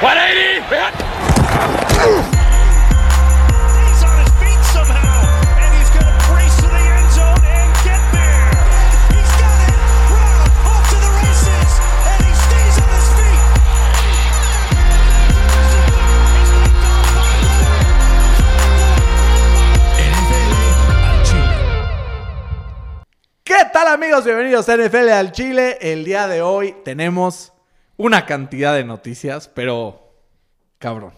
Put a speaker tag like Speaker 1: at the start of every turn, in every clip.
Speaker 1: 180. Hit.
Speaker 2: He's on his feet somehow, and he's going to race to the end zone and get there. He's got it. Brown off to the races, and he stays on his feet. He's picked off by
Speaker 3: NFL al Chile.
Speaker 4: ¿Qué tal amigos? Bienvenidos a NFL al Chile. El día de hoy tenemos una cantidad de noticias, pero cabrón.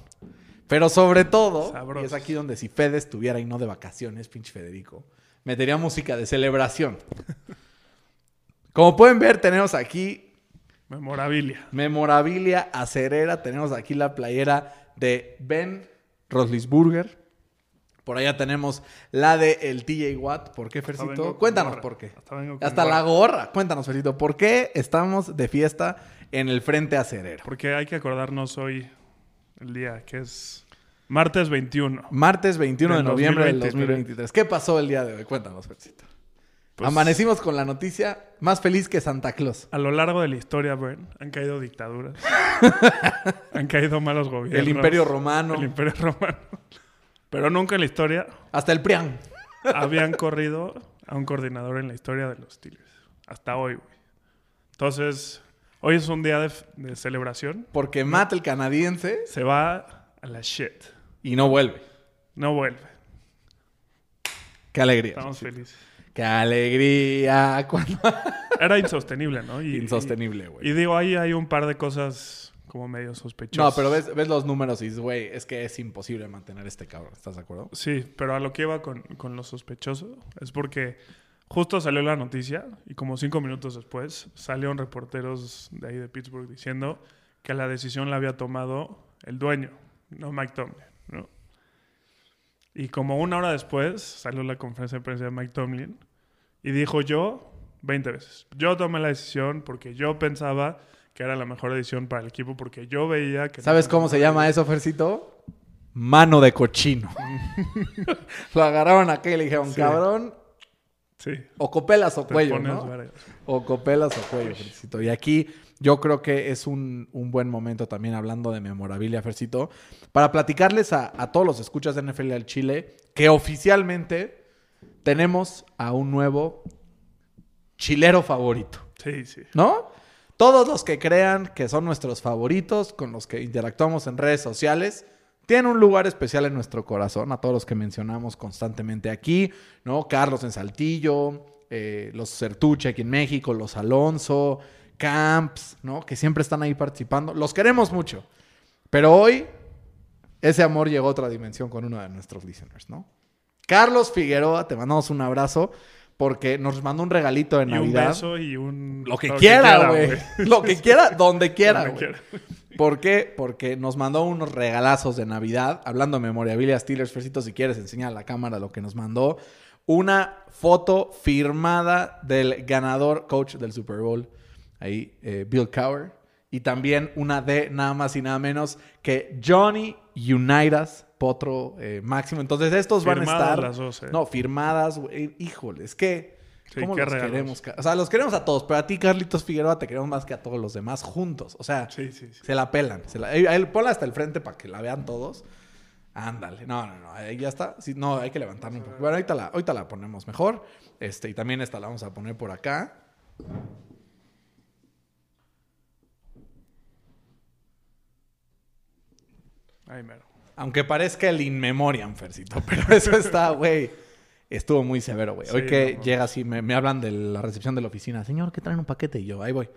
Speaker 4: Pero sobre todo, y es aquí donde si Fede estuviera y no de vacaciones, pinche Federico, metería música de celebración. Como pueden ver, tenemos aquí
Speaker 5: Memorabilia.
Speaker 4: memorabilia acerera. Tenemos aquí la playera de Ben Roethlisberger. Por allá tenemos la de el TJ Watt. ¿Por qué, Fercito? Cuéntanos
Speaker 5: gorra.
Speaker 4: por qué.
Speaker 5: Hasta
Speaker 4: Hasta la
Speaker 5: gorra.
Speaker 4: Cuéntanos, Fercito. ¿Por qué estamos de fiesta en el frente acerero?
Speaker 5: Porque hay que acordarnos hoy el día que es martes 21.
Speaker 4: Martes 21 de noviembre del
Speaker 5: 2023.
Speaker 4: 2023. ¿Qué pasó el día de hoy? Cuéntanos, Fercito.
Speaker 5: Pues,
Speaker 4: Amanecimos con la noticia más feliz que Santa Claus.
Speaker 5: A lo largo de la historia, Bren, han caído dictaduras. han caído malos gobiernos.
Speaker 4: El Imperio Romano.
Speaker 5: El Imperio Romano. Pero nunca en la historia
Speaker 4: Hasta el PRIAN.
Speaker 5: habían corrido a un coordinador en la historia de los Steelers. Hasta hoy, güey. Entonces, hoy es un día de, de celebración.
Speaker 4: Porque Matt, el canadiense,
Speaker 5: Se va a la shit.
Speaker 4: y no vuelve.
Speaker 5: No vuelve.
Speaker 4: Qué alegría.
Speaker 5: Estamos felices.
Speaker 4: Qué alegría. Cuando...
Speaker 5: Era insostenible, ¿no? Y-
Speaker 4: Insostenible,
Speaker 5: Y,
Speaker 4: güey.
Speaker 5: y digo, ahí hay un par de cosas como medio sospechosas.
Speaker 4: No, pero ves, ves los números y dices, güey, es que es imposible mantener este cabrón. ¿Estás de acuerdo?
Speaker 5: Sí, pero a lo que iba con, con lo sospechoso es porque justo salió la noticia y como cinco minutos después salieron reporteros de ahí de Pittsburgh diciendo que la decisión la había tomado el dueño, no Mike Tomlin, ¿no? Y como una hora después salió la conferencia de prensa de Mike Tomlin y dijo yo 20 veces, yo tomé la decisión porque yo pensaba que era la mejor decisión para el equipo porque yo veía que...
Speaker 4: ¿Sabes cómo se llama eso, Fercito? Mano de cochino. Lo agarraron acá y le dijeron,
Speaker 5: Sí.
Speaker 4: cabrón,
Speaker 5: Sí.
Speaker 4: o copelas o
Speaker 5: te
Speaker 4: cuello, ¿no? O copelas o cuello, Fercito. Y aquí yo creo que es un, un buen momento también hablando de memorabilia, Fercito, para platicarles a, a todos los escuchas de NFL al Chile que oficialmente tenemos a un nuevo chilero favorito.
Speaker 5: Sí, sí.
Speaker 4: ¿no? Todos los que crean que son nuestros favoritos, con los que interactuamos en redes sociales, tienen un lugar especial en nuestro corazón, a todos los que mencionamos constantemente aquí, ¿no? Carlos en Saltillo, eh, los Certuche aquí en México, los Alonso, Camps, ¿no? Que siempre están ahí participando. Los queremos mucho. Pero hoy, ese amor llegó a otra dimensión con uno de nuestros listeners, ¿no? Carlos Figueroa, te mandamos un abrazo porque nos mandó un regalito de
Speaker 5: Y un
Speaker 4: Navidad.
Speaker 5: beso y un...
Speaker 4: Lo que quiera, güey. Lo que quiera, donde quiera, güey. ¿Por qué? Porque nos mandó unos regalazos de Navidad. Hablando de memorabilia Steelers, Fercito, si quieres enseñar a la cámara lo que nos mandó. Una foto firmada del ganador coach del Super Bowl, ahí, eh, Bill Cowher. Y también una de nada más y nada menos que Johnny Unitas, Potro eh, Máximo. Entonces estos van a estar...
Speaker 5: las dos, ¿eh?
Speaker 4: No, firmadas, güey. Híjole, es que...
Speaker 5: Sí,
Speaker 4: ¿Cómo los
Speaker 5: regalos.
Speaker 4: queremos? O sea, los queremos a todos, pero a ti, Carlitos Figueroa, te queremos más que a todos los demás juntos. O sea,
Speaker 5: Sí, sí, sí.
Speaker 4: se la pelan. Se la, ahí ponla hasta el frente para que la vean todos. Ándale. No, no, no. Ahí ya está. No, hay que levantarla un poco. Bueno, ahorita la, ahorita la ponemos mejor. Este, y también esta la vamos a poner por acá.
Speaker 5: Mero.
Speaker 4: Aunque parezca el in memoriam, Fercito. Pero eso está, güey. Estuvo muy severo, güey. Hoy
Speaker 5: Sí,
Speaker 4: que
Speaker 5: no,
Speaker 4: llega así, me, me hablan de la recepción de la oficina. Señor, que traen un paquete? Y yo, ahí voy.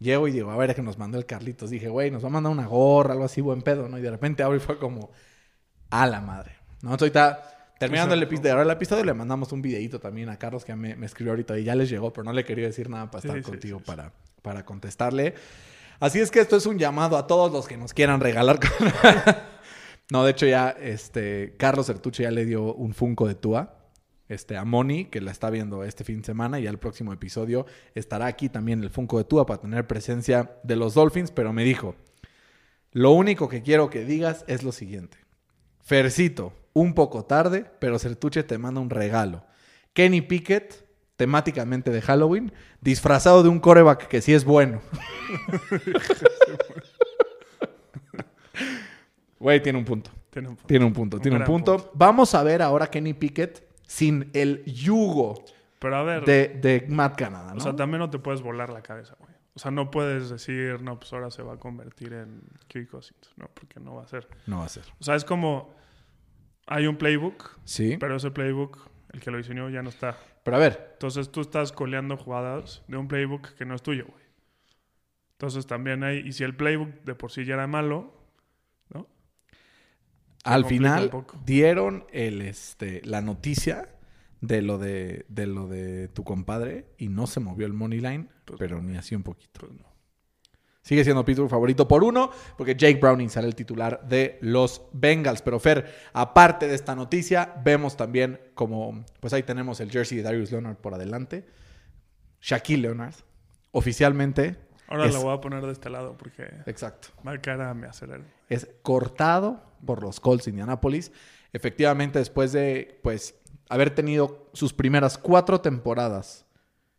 Speaker 4: Llego y digo, a ver, es que nos mandó el Carlitos. Dije, güey, nos va a mandar una gorra, algo así, buen pedo, ¿no? Y de repente abro y fue como, a la madre. ¿No? Entonces ahorita, terminando el episodio, ahora el episodio, le mandamos un videito también a Carlos que me, me escribió ahorita y ya les llegó, pero no le quería decir nada para estar
Speaker 5: sí,
Speaker 4: contigo
Speaker 5: sí.
Speaker 4: Para, para contestarle. Así es que esto es un llamado a todos los que nos quieran regalar. no, de hecho ya, este, Carlos Sertuche ya le dio un Funko de Tua. Este, a Moni, que la está viendo este fin de semana, y ya el próximo episodio estará aquí también el Funko de Tua para tener presencia de los Dolphins, pero me dijo, lo único que quiero que digas es lo siguiente. Fercito, un poco tarde, pero Sertuche te manda un regalo. Kenny Pickett, temáticamente de Halloween, disfrazado de un coreback que sí es bueno. Güey, tiene un punto.
Speaker 5: Tiene un punto.
Speaker 4: Tiene un punto,
Speaker 5: Un
Speaker 4: tiene un
Speaker 5: gran
Speaker 4: punto.
Speaker 5: punto.
Speaker 4: Vamos a ver ahora Kenny Pickett sin el yugo
Speaker 5: Pero a ver,
Speaker 4: de, de Matt Canada, ¿no?
Speaker 5: o sea, también no te puedes volar la cabeza, güey. O sea, no puedes decir, no, pues ahora se va a convertir en Kirk Cousins. No, porque no va a ser.
Speaker 4: no va a ser.
Speaker 5: O sea, es como, hay un playbook,
Speaker 4: Sí.
Speaker 5: pero ese playbook, el que lo diseñó ya no está.
Speaker 4: Pero a ver,
Speaker 5: Entonces tú estás coleando jugadas de un playbook que no es tuyo, güey. Entonces también hay, y si el playbook de por sí ya era malo.
Speaker 4: Al final dieron el, este, la noticia de lo de, de lo de tu compadre y no se movió el money line,
Speaker 5: Pues
Speaker 4: pero ni así un poquito.
Speaker 5: Pues no.
Speaker 4: Sigue siendo Pittsburgh favorito por uno, porque Jake Browning será el titular de los Bengals. Pero Fer, aparte de esta noticia, vemos también como, pues ahí tenemos el jersey de Darius Leonard por adelante. Shaquille Leonard, oficialmente.
Speaker 5: Ahora
Speaker 4: es,
Speaker 5: lo voy a poner de este lado porque
Speaker 4: Exacto.
Speaker 5: va cara me acelera.
Speaker 4: Es cortado por los Colts de Indianapolis. Efectivamente, después de, pues, haber tenido sus primeras cuatro temporadas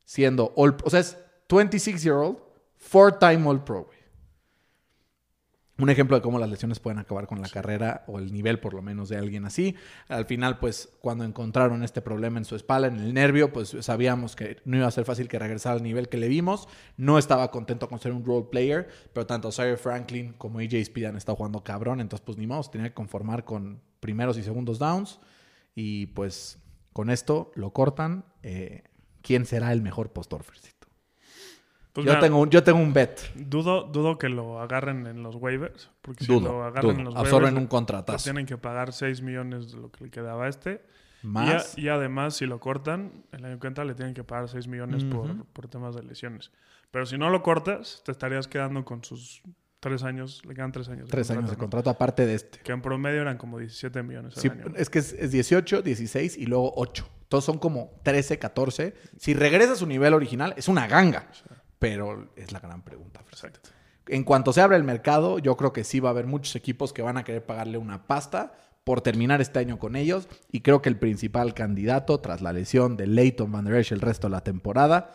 Speaker 4: siendo All, o sea, es 26-year-old, four-time All-Pro, güey. Un ejemplo de cómo las lesiones pueden acabar con la carrera o el nivel, por lo menos, de alguien así. Al final, pues, cuando encontraron este problema en su espalda, en el nervio, pues sabíamos que no iba a ser fácil que regresara al nivel que le vimos. No estaba contento con ser un role player, pero tanto Sire Franklin como AJ Speed han estado jugando cabrón. Entonces, pues, ni modo, tenía que conformar con primeros y segundos downs. Y pues, con esto lo cortan. Eh, ¿Quién será el mejor postor, Fercito?
Speaker 5: Pues
Speaker 4: yo,
Speaker 5: mira,
Speaker 4: tengo un, yo tengo un bet.
Speaker 5: dudo, dudo que lo agarren en los waivers. Porque si
Speaker 4: Dudo,
Speaker 5: lo agarran
Speaker 4: dudo.
Speaker 5: en los
Speaker 4: Absorben
Speaker 5: waivers,
Speaker 4: un contratazo.
Speaker 5: tienen que pagar 6 millones de lo que le quedaba a este.
Speaker 4: Más.
Speaker 5: Y, a- y además, si lo cortan, el año que entra le tienen que pagar 6 millones por,
Speaker 4: Ujú.
Speaker 5: por temas de lesiones. Pero si no lo cortas, te estarías quedando con sus 3 años. Le quedan 3 años. de
Speaker 4: Tres años de
Speaker 5: contrato,
Speaker 4: aparte de este.
Speaker 5: Que en promedio eran como 17 millones al
Speaker 4: Sí,
Speaker 5: año.
Speaker 4: es que es, es 18, 16 y luego 8. Todos son como 13, 14. Si regresa a su nivel original, es una ganga. Pero es la gran pregunta.
Speaker 5: Exacto.
Speaker 4: En cuanto se abra el mercado, yo creo que sí va a haber muchos equipos que van a querer pagarle una pasta por terminar este año con ellos. Y creo que el principal candidato, tras la lesión de Leighton Van Der Esch el resto de la temporada,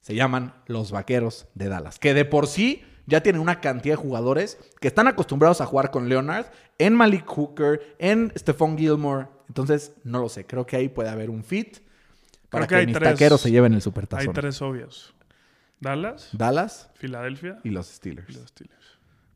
Speaker 4: se llaman los Vaqueros de Dallas. Que de por sí ya tienen una cantidad de jugadores que están acostumbrados a jugar con Leonard, en Malik Hooker, en Stephon Gilmore. Entonces, no lo sé. Creo que ahí puede haber un fit para
Speaker 5: que
Speaker 4: que,
Speaker 5: hay
Speaker 4: mis
Speaker 5: tres-
Speaker 4: taqueros se lleven el
Speaker 5: Hay
Speaker 4: supertazón.
Speaker 5: tres obvios. Dallas,
Speaker 4: Dallas
Speaker 5: Filadelfia
Speaker 4: y los
Speaker 5: y
Speaker 4: Steelers.
Speaker 5: los Steelers.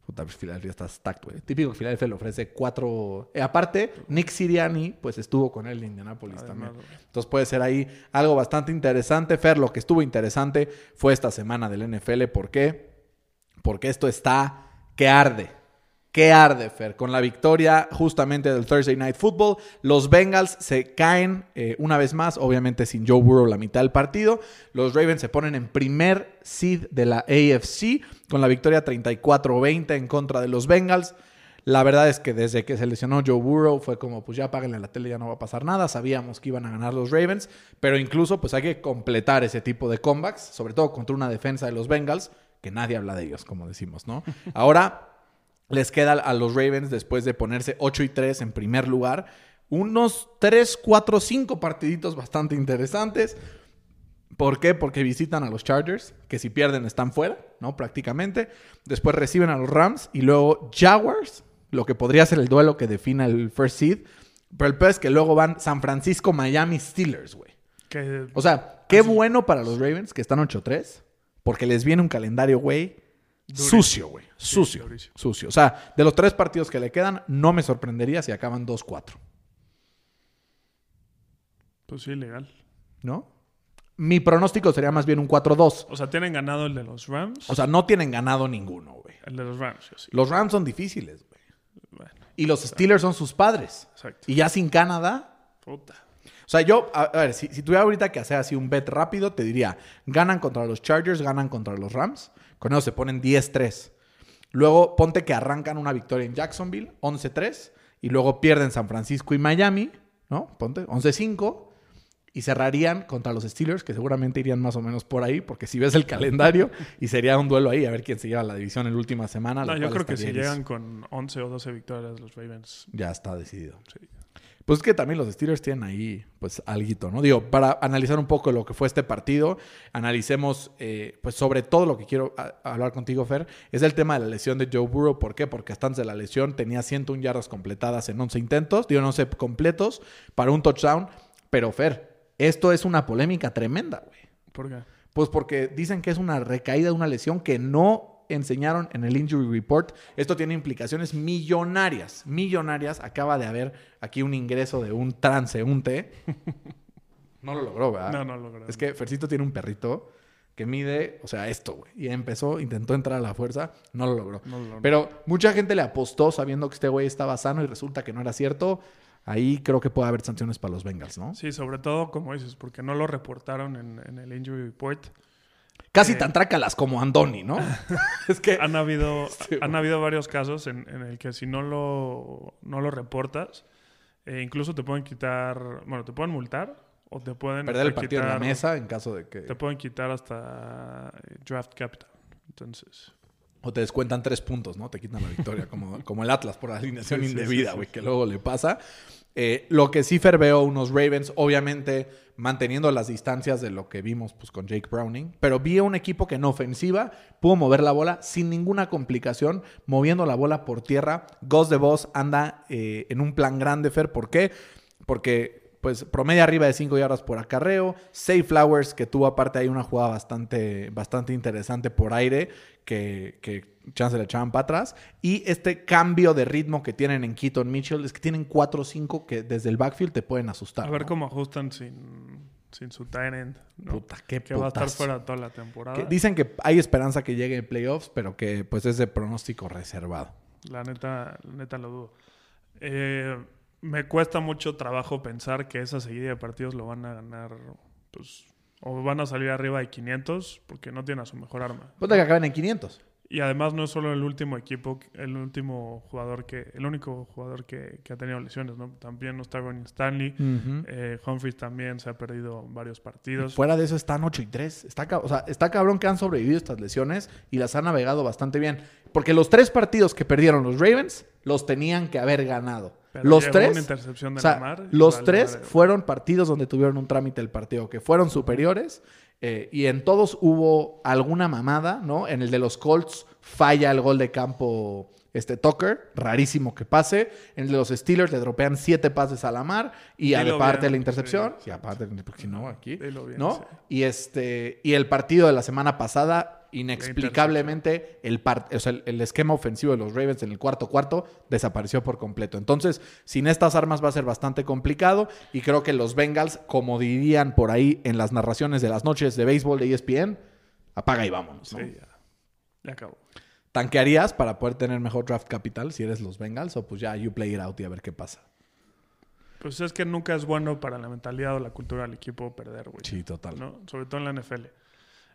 Speaker 4: Puta, pues Filadelfia está stacked, güey. Típico que Filadelfia le ofrece cuatro... Eh, aparte, Nick Siriani, pues estuvo con él en Indianapolis también. Entonces puede ser ahí algo bastante interesante. Fer, lo que estuvo interesante fue esta semana del NFL. ¿Por qué? Porque esto está que arde. Que arde, Fer. Con la victoria justamente del Thursday Night Football, los Bengals se caen eh, una vez más, obviamente sin Joe Burrow la mitad del partido. Los Ravens se ponen en primer seed de la AFC con la victoria 34-20 en contra de los Bengals. La verdad es que desde que se lesionó Joe Burrow fue como, pues ya apáguenle la tele, ya no va a pasar nada. Sabíamos que iban a ganar los Ravens, pero incluso pues hay que completar ese tipo de comebacks, sobre todo contra una defensa de los Bengals, que nadie habla de ellos, como decimos, ¿no? Ahora les queda a los Ravens, después de ponerse 8 y 3 en primer lugar, unos 3, 4, 5 partiditos bastante interesantes. ¿Por qué? Porque visitan a los Chargers, que si pierden están fuera, ¿no? Prácticamente. Después reciben a los Rams y luego Jaguars, lo que podría ser el duelo que defina el first seed. Pero el peor es que luego van San Francisco, Miami, Steelers, güey. O sea, qué bueno para los Ravens que están 8-3, porque les viene un calendario, güey,
Speaker 5: Durísimo.
Speaker 4: sucio, güey. Sucio, sucio. O sea, de los tres partidos que le quedan, no me sorprendería si acaban 2-4,
Speaker 5: pues sí, legal.
Speaker 4: ¿no? Mi pronóstico sería más bien un 4-2.
Speaker 5: O sea, tienen ganado el de los Rams.
Speaker 4: O sea, no tienen ganado ninguno, güey.
Speaker 5: el de los Rams, yo sí.
Speaker 4: Los Rams son difíciles, güey.
Speaker 5: Bueno,
Speaker 4: Y los Steelers son sus padres.
Speaker 5: exacto.
Speaker 4: Y ya sin Canadá,
Speaker 5: Puta.
Speaker 4: O sea, yo, a, a ver, si, si tuviera ahorita que hacer así un bet rápido, te diría, ganan contra los Chargers, ganan contra los Rams, con eso se ponen 10-3. Luego ponte que arrancan una victoria en Jacksonville, 11-3, y luego pierden San Francisco y Miami, ¿no? Ponte, 11-5, y cerrarían contra los Steelers, que seguramente irían más o menos por ahí, porque si ves el calendario, y sería un duelo ahí, a ver quién se lleva la división en la última semana.
Speaker 5: No, yo creo que si llegan con 11 o 12 victorias los Ravens,
Speaker 4: Ya está decidido.
Speaker 5: sí.
Speaker 4: Pues es que también los Steelers tienen ahí, pues, alguito, ¿no? Digo, para analizar un poco lo que fue este partido, analicemos, eh, pues, sobre todo lo que quiero hablar contigo, Fer, es el tema de la lesión de Joe Burrow. ¿Por qué? Porque hasta antes de la lesión tenía 101 yardas completadas en 11 intentos, digo, no sé, completos, para un touchdown. Pero, Fer, esto es una polémica tremenda, güey.
Speaker 5: ¿Por qué?
Speaker 4: Pues porque dicen que es una recaída de una lesión que no enseñaron en el injury report. Esto tiene implicaciones millonarias, millonarias. Acaba de haber aquí un ingreso de un transeúnte. No lo logró, ¿verdad?
Speaker 5: No, no lo logró.
Speaker 4: Es que Fercito tiene un perrito que mide, o sea, esto, güey. Y empezó, intentó entrar a la fuerza, no lo logró.
Speaker 5: No lo logró.
Speaker 4: Pero mucha gente le apostó sabiendo que este güey estaba sano y resulta que no era cierto. Ahí creo que puede haber sanciones para los Bengals, ¿no?
Speaker 5: Sí, sobre todo, como dices, porque no lo reportaron en, en el injury report.
Speaker 4: Casi
Speaker 5: Eh.
Speaker 4: tan trácalas como Andoni, ¿no? es que
Speaker 5: Han habido,
Speaker 4: Sí,
Speaker 5: han habido varios casos en, en el que si no lo, no lo reportas, eh, incluso te pueden quitar, bueno, te pueden multar o te pueden
Speaker 4: perder el
Speaker 5: hasta
Speaker 4: partido en la
Speaker 5: quitar-
Speaker 4: mesa en caso de que...
Speaker 5: Te pueden quitar hasta eh, draft capital. Entonces,
Speaker 4: O te descuentan tres puntos, ¿no? Te quitan la victoria, como, como el Atlas por alineación
Speaker 5: Sí,
Speaker 4: indebida,
Speaker 5: sí,
Speaker 4: güey,
Speaker 5: sí,
Speaker 4: que luego le pasa. Eh, lo que sí Fer veo unos Ravens, obviamente manteniendo las distancias de lo que vimos pues, con Jake Browning, pero vi a un equipo que en ofensiva pudo mover la bola sin ninguna complicación, moviendo la bola por tierra. Ghost de Boss anda eh, en un plan grande, Fer. ¿Por qué? Porque pues promedia arriba de 5 yardas por acarreo. Safe Flowers, que tuvo aparte ahí una jugada bastante, bastante interesante por aire, que, que chance le echaban para atrás. Y este cambio de ritmo que tienen en Keaton Mitchell, es que tienen 4 o 5 que desde el backfield te pueden asustar.
Speaker 5: a ver
Speaker 4: ¿no?
Speaker 5: cómo ajustan sin, sin su tight end. ¿no?
Speaker 4: Puta, qué
Speaker 5: que va a estar fuera toda la temporada.
Speaker 4: Que dicen que hay esperanza que llegue en playoffs, pero que pues es de pronóstico reservado.
Speaker 5: La neta, la neta lo dudo. Eh, me cuesta mucho trabajo pensar que esa seguida de partidos lo van a ganar, pues, o van a salir arriba de 500 porque no tienen a su mejor arma.
Speaker 4: Ponte que acaben en 500.
Speaker 5: Y además no es solo el último equipo, el último jugador que, el único jugador que, que ha tenido lesiones, ¿no? También no está Ronnie Stanley. Eh, Humphries también se ha perdido varios partidos.
Speaker 4: Fuera de eso están 8 y 3. Está, o sea, está cabrón que han sobrevivido estas lesiones y las han navegado bastante bien. Porque los tres partidos que perdieron los Ravens los tenían que haber ganado.
Speaker 5: Pero
Speaker 4: los tres.
Speaker 5: una intercepción de
Speaker 4: o sea, los tres fueron partidos donde tuvieron un trámite del partido, que fueron superiores. Eh, y en todos hubo alguna mamada, ¿no? En el de los Colts falla el gol de campo este Tucker, rarísimo que pase. En el de los Steelers le dropean siete pases a la mar y
Speaker 5: Dilo
Speaker 4: aparte
Speaker 5: bien,
Speaker 4: la intercepción. y aparte, porque si no, aquí.
Speaker 5: Bien,
Speaker 4: ¿No?
Speaker 5: sí.
Speaker 4: Y este y el partido de la semana pasada, inexplicablemente, el, par- o sea, el, el esquema ofensivo de los Ravens en el cuarto cuarto desapareció por completo. Entonces, sin estas armas va a ser bastante complicado. Y creo que los Bengals, como dirían por ahí en las narraciones de las noches de béisbol de ESPN, apaga y vámonos. ¿no?
Speaker 5: Sí, ya. Ya acabó.
Speaker 4: ¿Tanquearías para poder tener mejor draft capital si eres los Bengals? O pues ya, you play it out y a ver qué pasa.
Speaker 5: Pues es que nunca es bueno para la mentalidad o la cultura del equipo perder, güey.
Speaker 4: Sí, total.
Speaker 5: ¿no? Sobre todo en la NFL.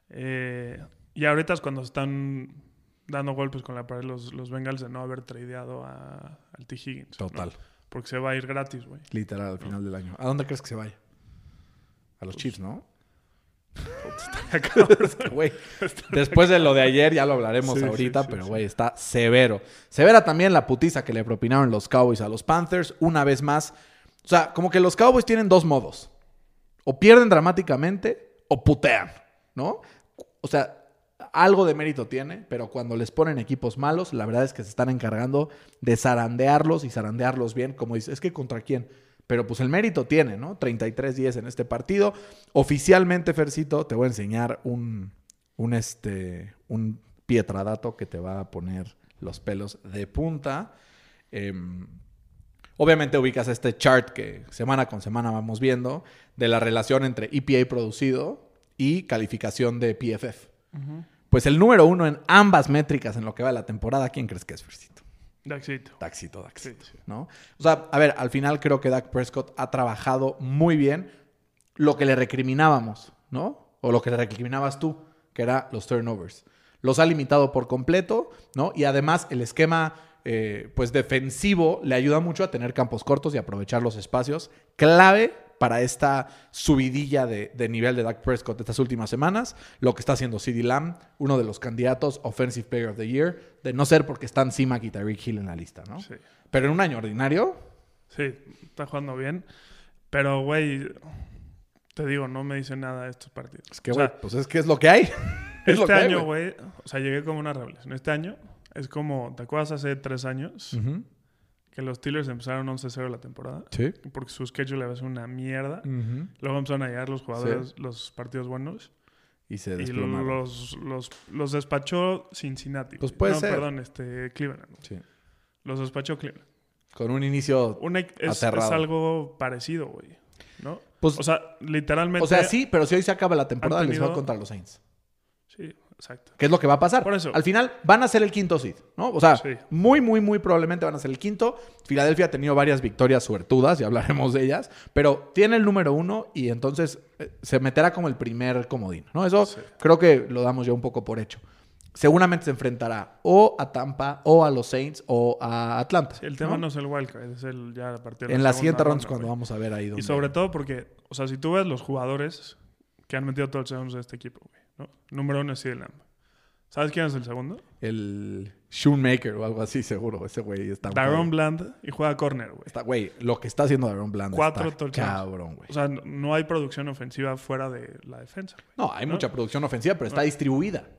Speaker 5: Eh, y ahorita es cuando están dando golpes con la pared los, los Bengals de no haber tradeado a, al T. Higgins. ¿no?
Speaker 4: Total.
Speaker 5: Porque se va a ir gratis, güey.
Speaker 4: Literal al final del año. ¿A dónde crees que se vaya? A
Speaker 5: Pues
Speaker 4: los Chiefs, ¿no? Güey, después de lo de ayer ya lo hablaremos
Speaker 5: Sí,
Speaker 4: ahorita,
Speaker 5: sí, sí,
Speaker 4: pero güey, está severo. Severa también la putiza que le propinaron los Cowboys a los Panthers, una vez más. O sea, como que los Cowboys tienen dos modos. O pierden dramáticamente o putean, ¿no? O sea, algo de mérito tiene, pero cuando les ponen equipos malos, la verdad es que se están encargando de zarandearlos y zarandearlos bien, como dices, es que contra quién. Pero pues el mérito tiene, ¿no? 33-10 en este partido. Oficialmente, Fercito, te voy a enseñar un, un, este, un pietradato que te va a poner los pelos de punta. Em, obviamente ubicas este chart que semana con semana vamos viendo de la relación entre EPA producido y calificación de PFF. Pues el número uno en ambas métricas en lo que va de la temporada, ¿quién crees que es, Fercito?
Speaker 5: Daxito.
Speaker 4: Daxito, Daxito,
Speaker 5: Sí, sí.
Speaker 4: ¿no? O sea, a ver, al final creo que Dak Prescott ha trabajado muy bien lo que le recriminábamos, ¿no? O lo que le recriminabas tú, que era los turnovers. Los ha limitado por completo, ¿no? Y además el esquema, eh, pues defensivo, le ayuda mucho a tener campos cortos y aprovechar los espacios. Clave para esta subidilla de, de nivel de Dak Prescott estas últimas semanas, lo que está haciendo CeeDee Lamb, uno de los candidatos Offensive Player of the Year, de no ser porque están Simac y Tyreek Hill en la lista, ¿no?
Speaker 5: Sí.
Speaker 4: Pero en un año ordinario,
Speaker 5: Sí, está jugando bien. Pero, güey, te digo, no me dice nada de estos partidos.
Speaker 4: Es que, güey, pues es que es lo que hay. Es lo
Speaker 5: este
Speaker 4: que
Speaker 5: año, güey, o sea, llegué como una revelación. Este año es como, ¿te acuerdas hace tres años
Speaker 4: Ujú.
Speaker 5: Que los Steelers empezaron 11-0 la temporada?
Speaker 4: Sí.
Speaker 5: Porque su schedule a veces una mierda. Luego empezaron a llegar los jugadores, los partidos buenos.
Speaker 4: Y se
Speaker 5: Y
Speaker 4: desplomaron.
Speaker 5: los, los, los despachó Cincinnati.
Speaker 4: Pues puede
Speaker 5: no,
Speaker 4: ser.
Speaker 5: perdón, este, Cleveland.
Speaker 4: Sí.
Speaker 5: Los despachó Cleveland.
Speaker 4: Con un inicio...
Speaker 5: Una, es, es
Speaker 4: Aterrado.
Speaker 5: algo parecido, güey. ¿No?
Speaker 4: Pues,
Speaker 5: o sea, literalmente.
Speaker 4: o sea, sí, pero si hoy se acaba la temporada, les va contra los Saints.
Speaker 5: Exacto.
Speaker 4: ¿Qué es lo que va a pasar?
Speaker 5: Por eso.
Speaker 4: Al final van a ser el quinto seed, ¿no? O sea,
Speaker 5: Sí.
Speaker 4: muy, muy, muy probablemente van a ser el quinto. Filadelfia ha tenido varias victorias suertudas, ya hablaremos de ellas, pero tiene el número uno y entonces eh, se meterá como el primer comodín, ¿no? Eso
Speaker 5: Sí.
Speaker 4: creo que lo damos ya un poco por hecho. Seguramente se enfrentará o a Tampa, o a los Saints, o a Atlanta.
Speaker 5: Sí, el tema no, es el wildcard, es el ya a partir de
Speaker 4: En la siguiente ronda es cuando vamos a ver ahí.
Speaker 5: Y sobre todo porque, o sea, si tú ves los jugadores que han metido todos los de este equipo, güey, ¿no? Número uno es CeeDee Lamb. ¿Sabes quién es el segundo?
Speaker 4: El Shoemaker o algo así, seguro. Ese güey está...
Speaker 5: Daron Bland y juega corner, güey.
Speaker 4: Está, güey, lo que está haciendo Daron Bland
Speaker 5: Cuatro
Speaker 4: está cabrón, güey.
Speaker 5: O sea, no- hay producción ofensiva fuera de la defensa, güey.
Speaker 4: No, hay
Speaker 5: ¿no?
Speaker 4: mucha producción ofensiva, pero está distribuida.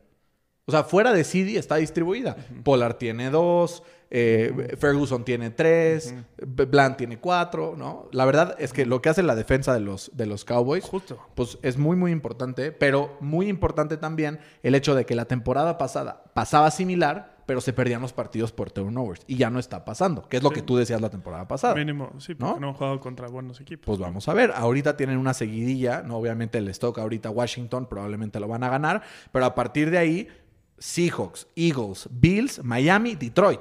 Speaker 4: O sea, fuera de CD está distribuida. Pollard tiene dos, eh, Ferguson tiene tres, B- Bland tiene cuatro, ¿no? La verdad es que lo que hace la defensa de los, de los Cowboys,
Speaker 5: Justo.
Speaker 4: pues es muy, muy importante, pero muy importante también el hecho de que la temporada pasada pasaba similar, pero se perdían los partidos por turnovers. Y ya no está pasando, que es lo que tú decías la temporada pasada.
Speaker 5: Mínimo, sí, porque
Speaker 4: ¿No?
Speaker 5: ¿no? han jugado contra buenos equipos.
Speaker 4: Pues vamos a ver. Ahorita tienen una seguidilla, ¿no? Obviamente les toca ahorita Washington, probablemente lo van a ganar. Pero a partir de ahí, Seahawks, Eagles, Bills, Miami, Detroit.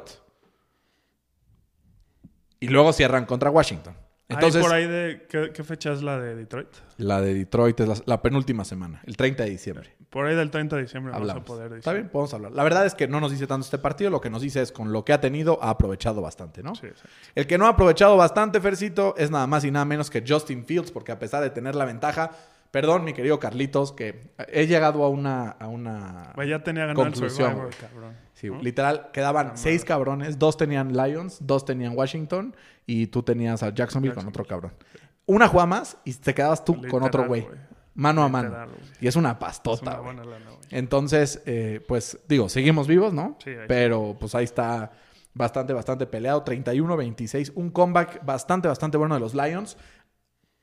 Speaker 4: Y luego cierran contra Washington.
Speaker 5: Entonces, por ahí de. ¿qué, qué fecha es la de Detroit?
Speaker 4: la de Detroit es la, la penúltima semana, el 30 de diciembre.
Speaker 5: Por ahí del 30 de diciembre vamos
Speaker 4: Hablamos.
Speaker 5: a poder decir.
Speaker 4: Está bien, podemos hablar. La verdad es que no nos dice tanto este partido, lo que nos dice es con lo que ha tenido, ha aprovechado bastante, ¿no?
Speaker 5: Sí, exacto.
Speaker 4: El que no ha aprovechado bastante, Fercito, es nada más y nada menos que Justin Fields, porque a pesar de tener la ventaja, perdón, mi querido Carlitos, que he llegado a una, a una
Speaker 5: ya tenía ganado el
Speaker 4: conclusión.
Speaker 5: Survivor,
Speaker 4: güey.
Speaker 5: cabrón.
Speaker 4: Sí,
Speaker 5: ¿no?
Speaker 4: literal, quedaban seis cabrones, dos tenían Lions, dos tenían Washington y tú tenías a Jacksonville, con otro cabrón. Una jugada más y te quedabas tú con otro güey. Mano a mano.
Speaker 5: Literal.
Speaker 4: Y es una
Speaker 5: Es
Speaker 4: pastota,
Speaker 5: una
Speaker 4: güey.
Speaker 5: buena lana, güey.
Speaker 4: Entonces, eh, pues digo, seguimos vivos, ¿no?
Speaker 5: Sí.
Speaker 4: Pero pues ahí está bastante, bastante peleado. 31-26. Un comeback bastante, bastante bueno de los Lions.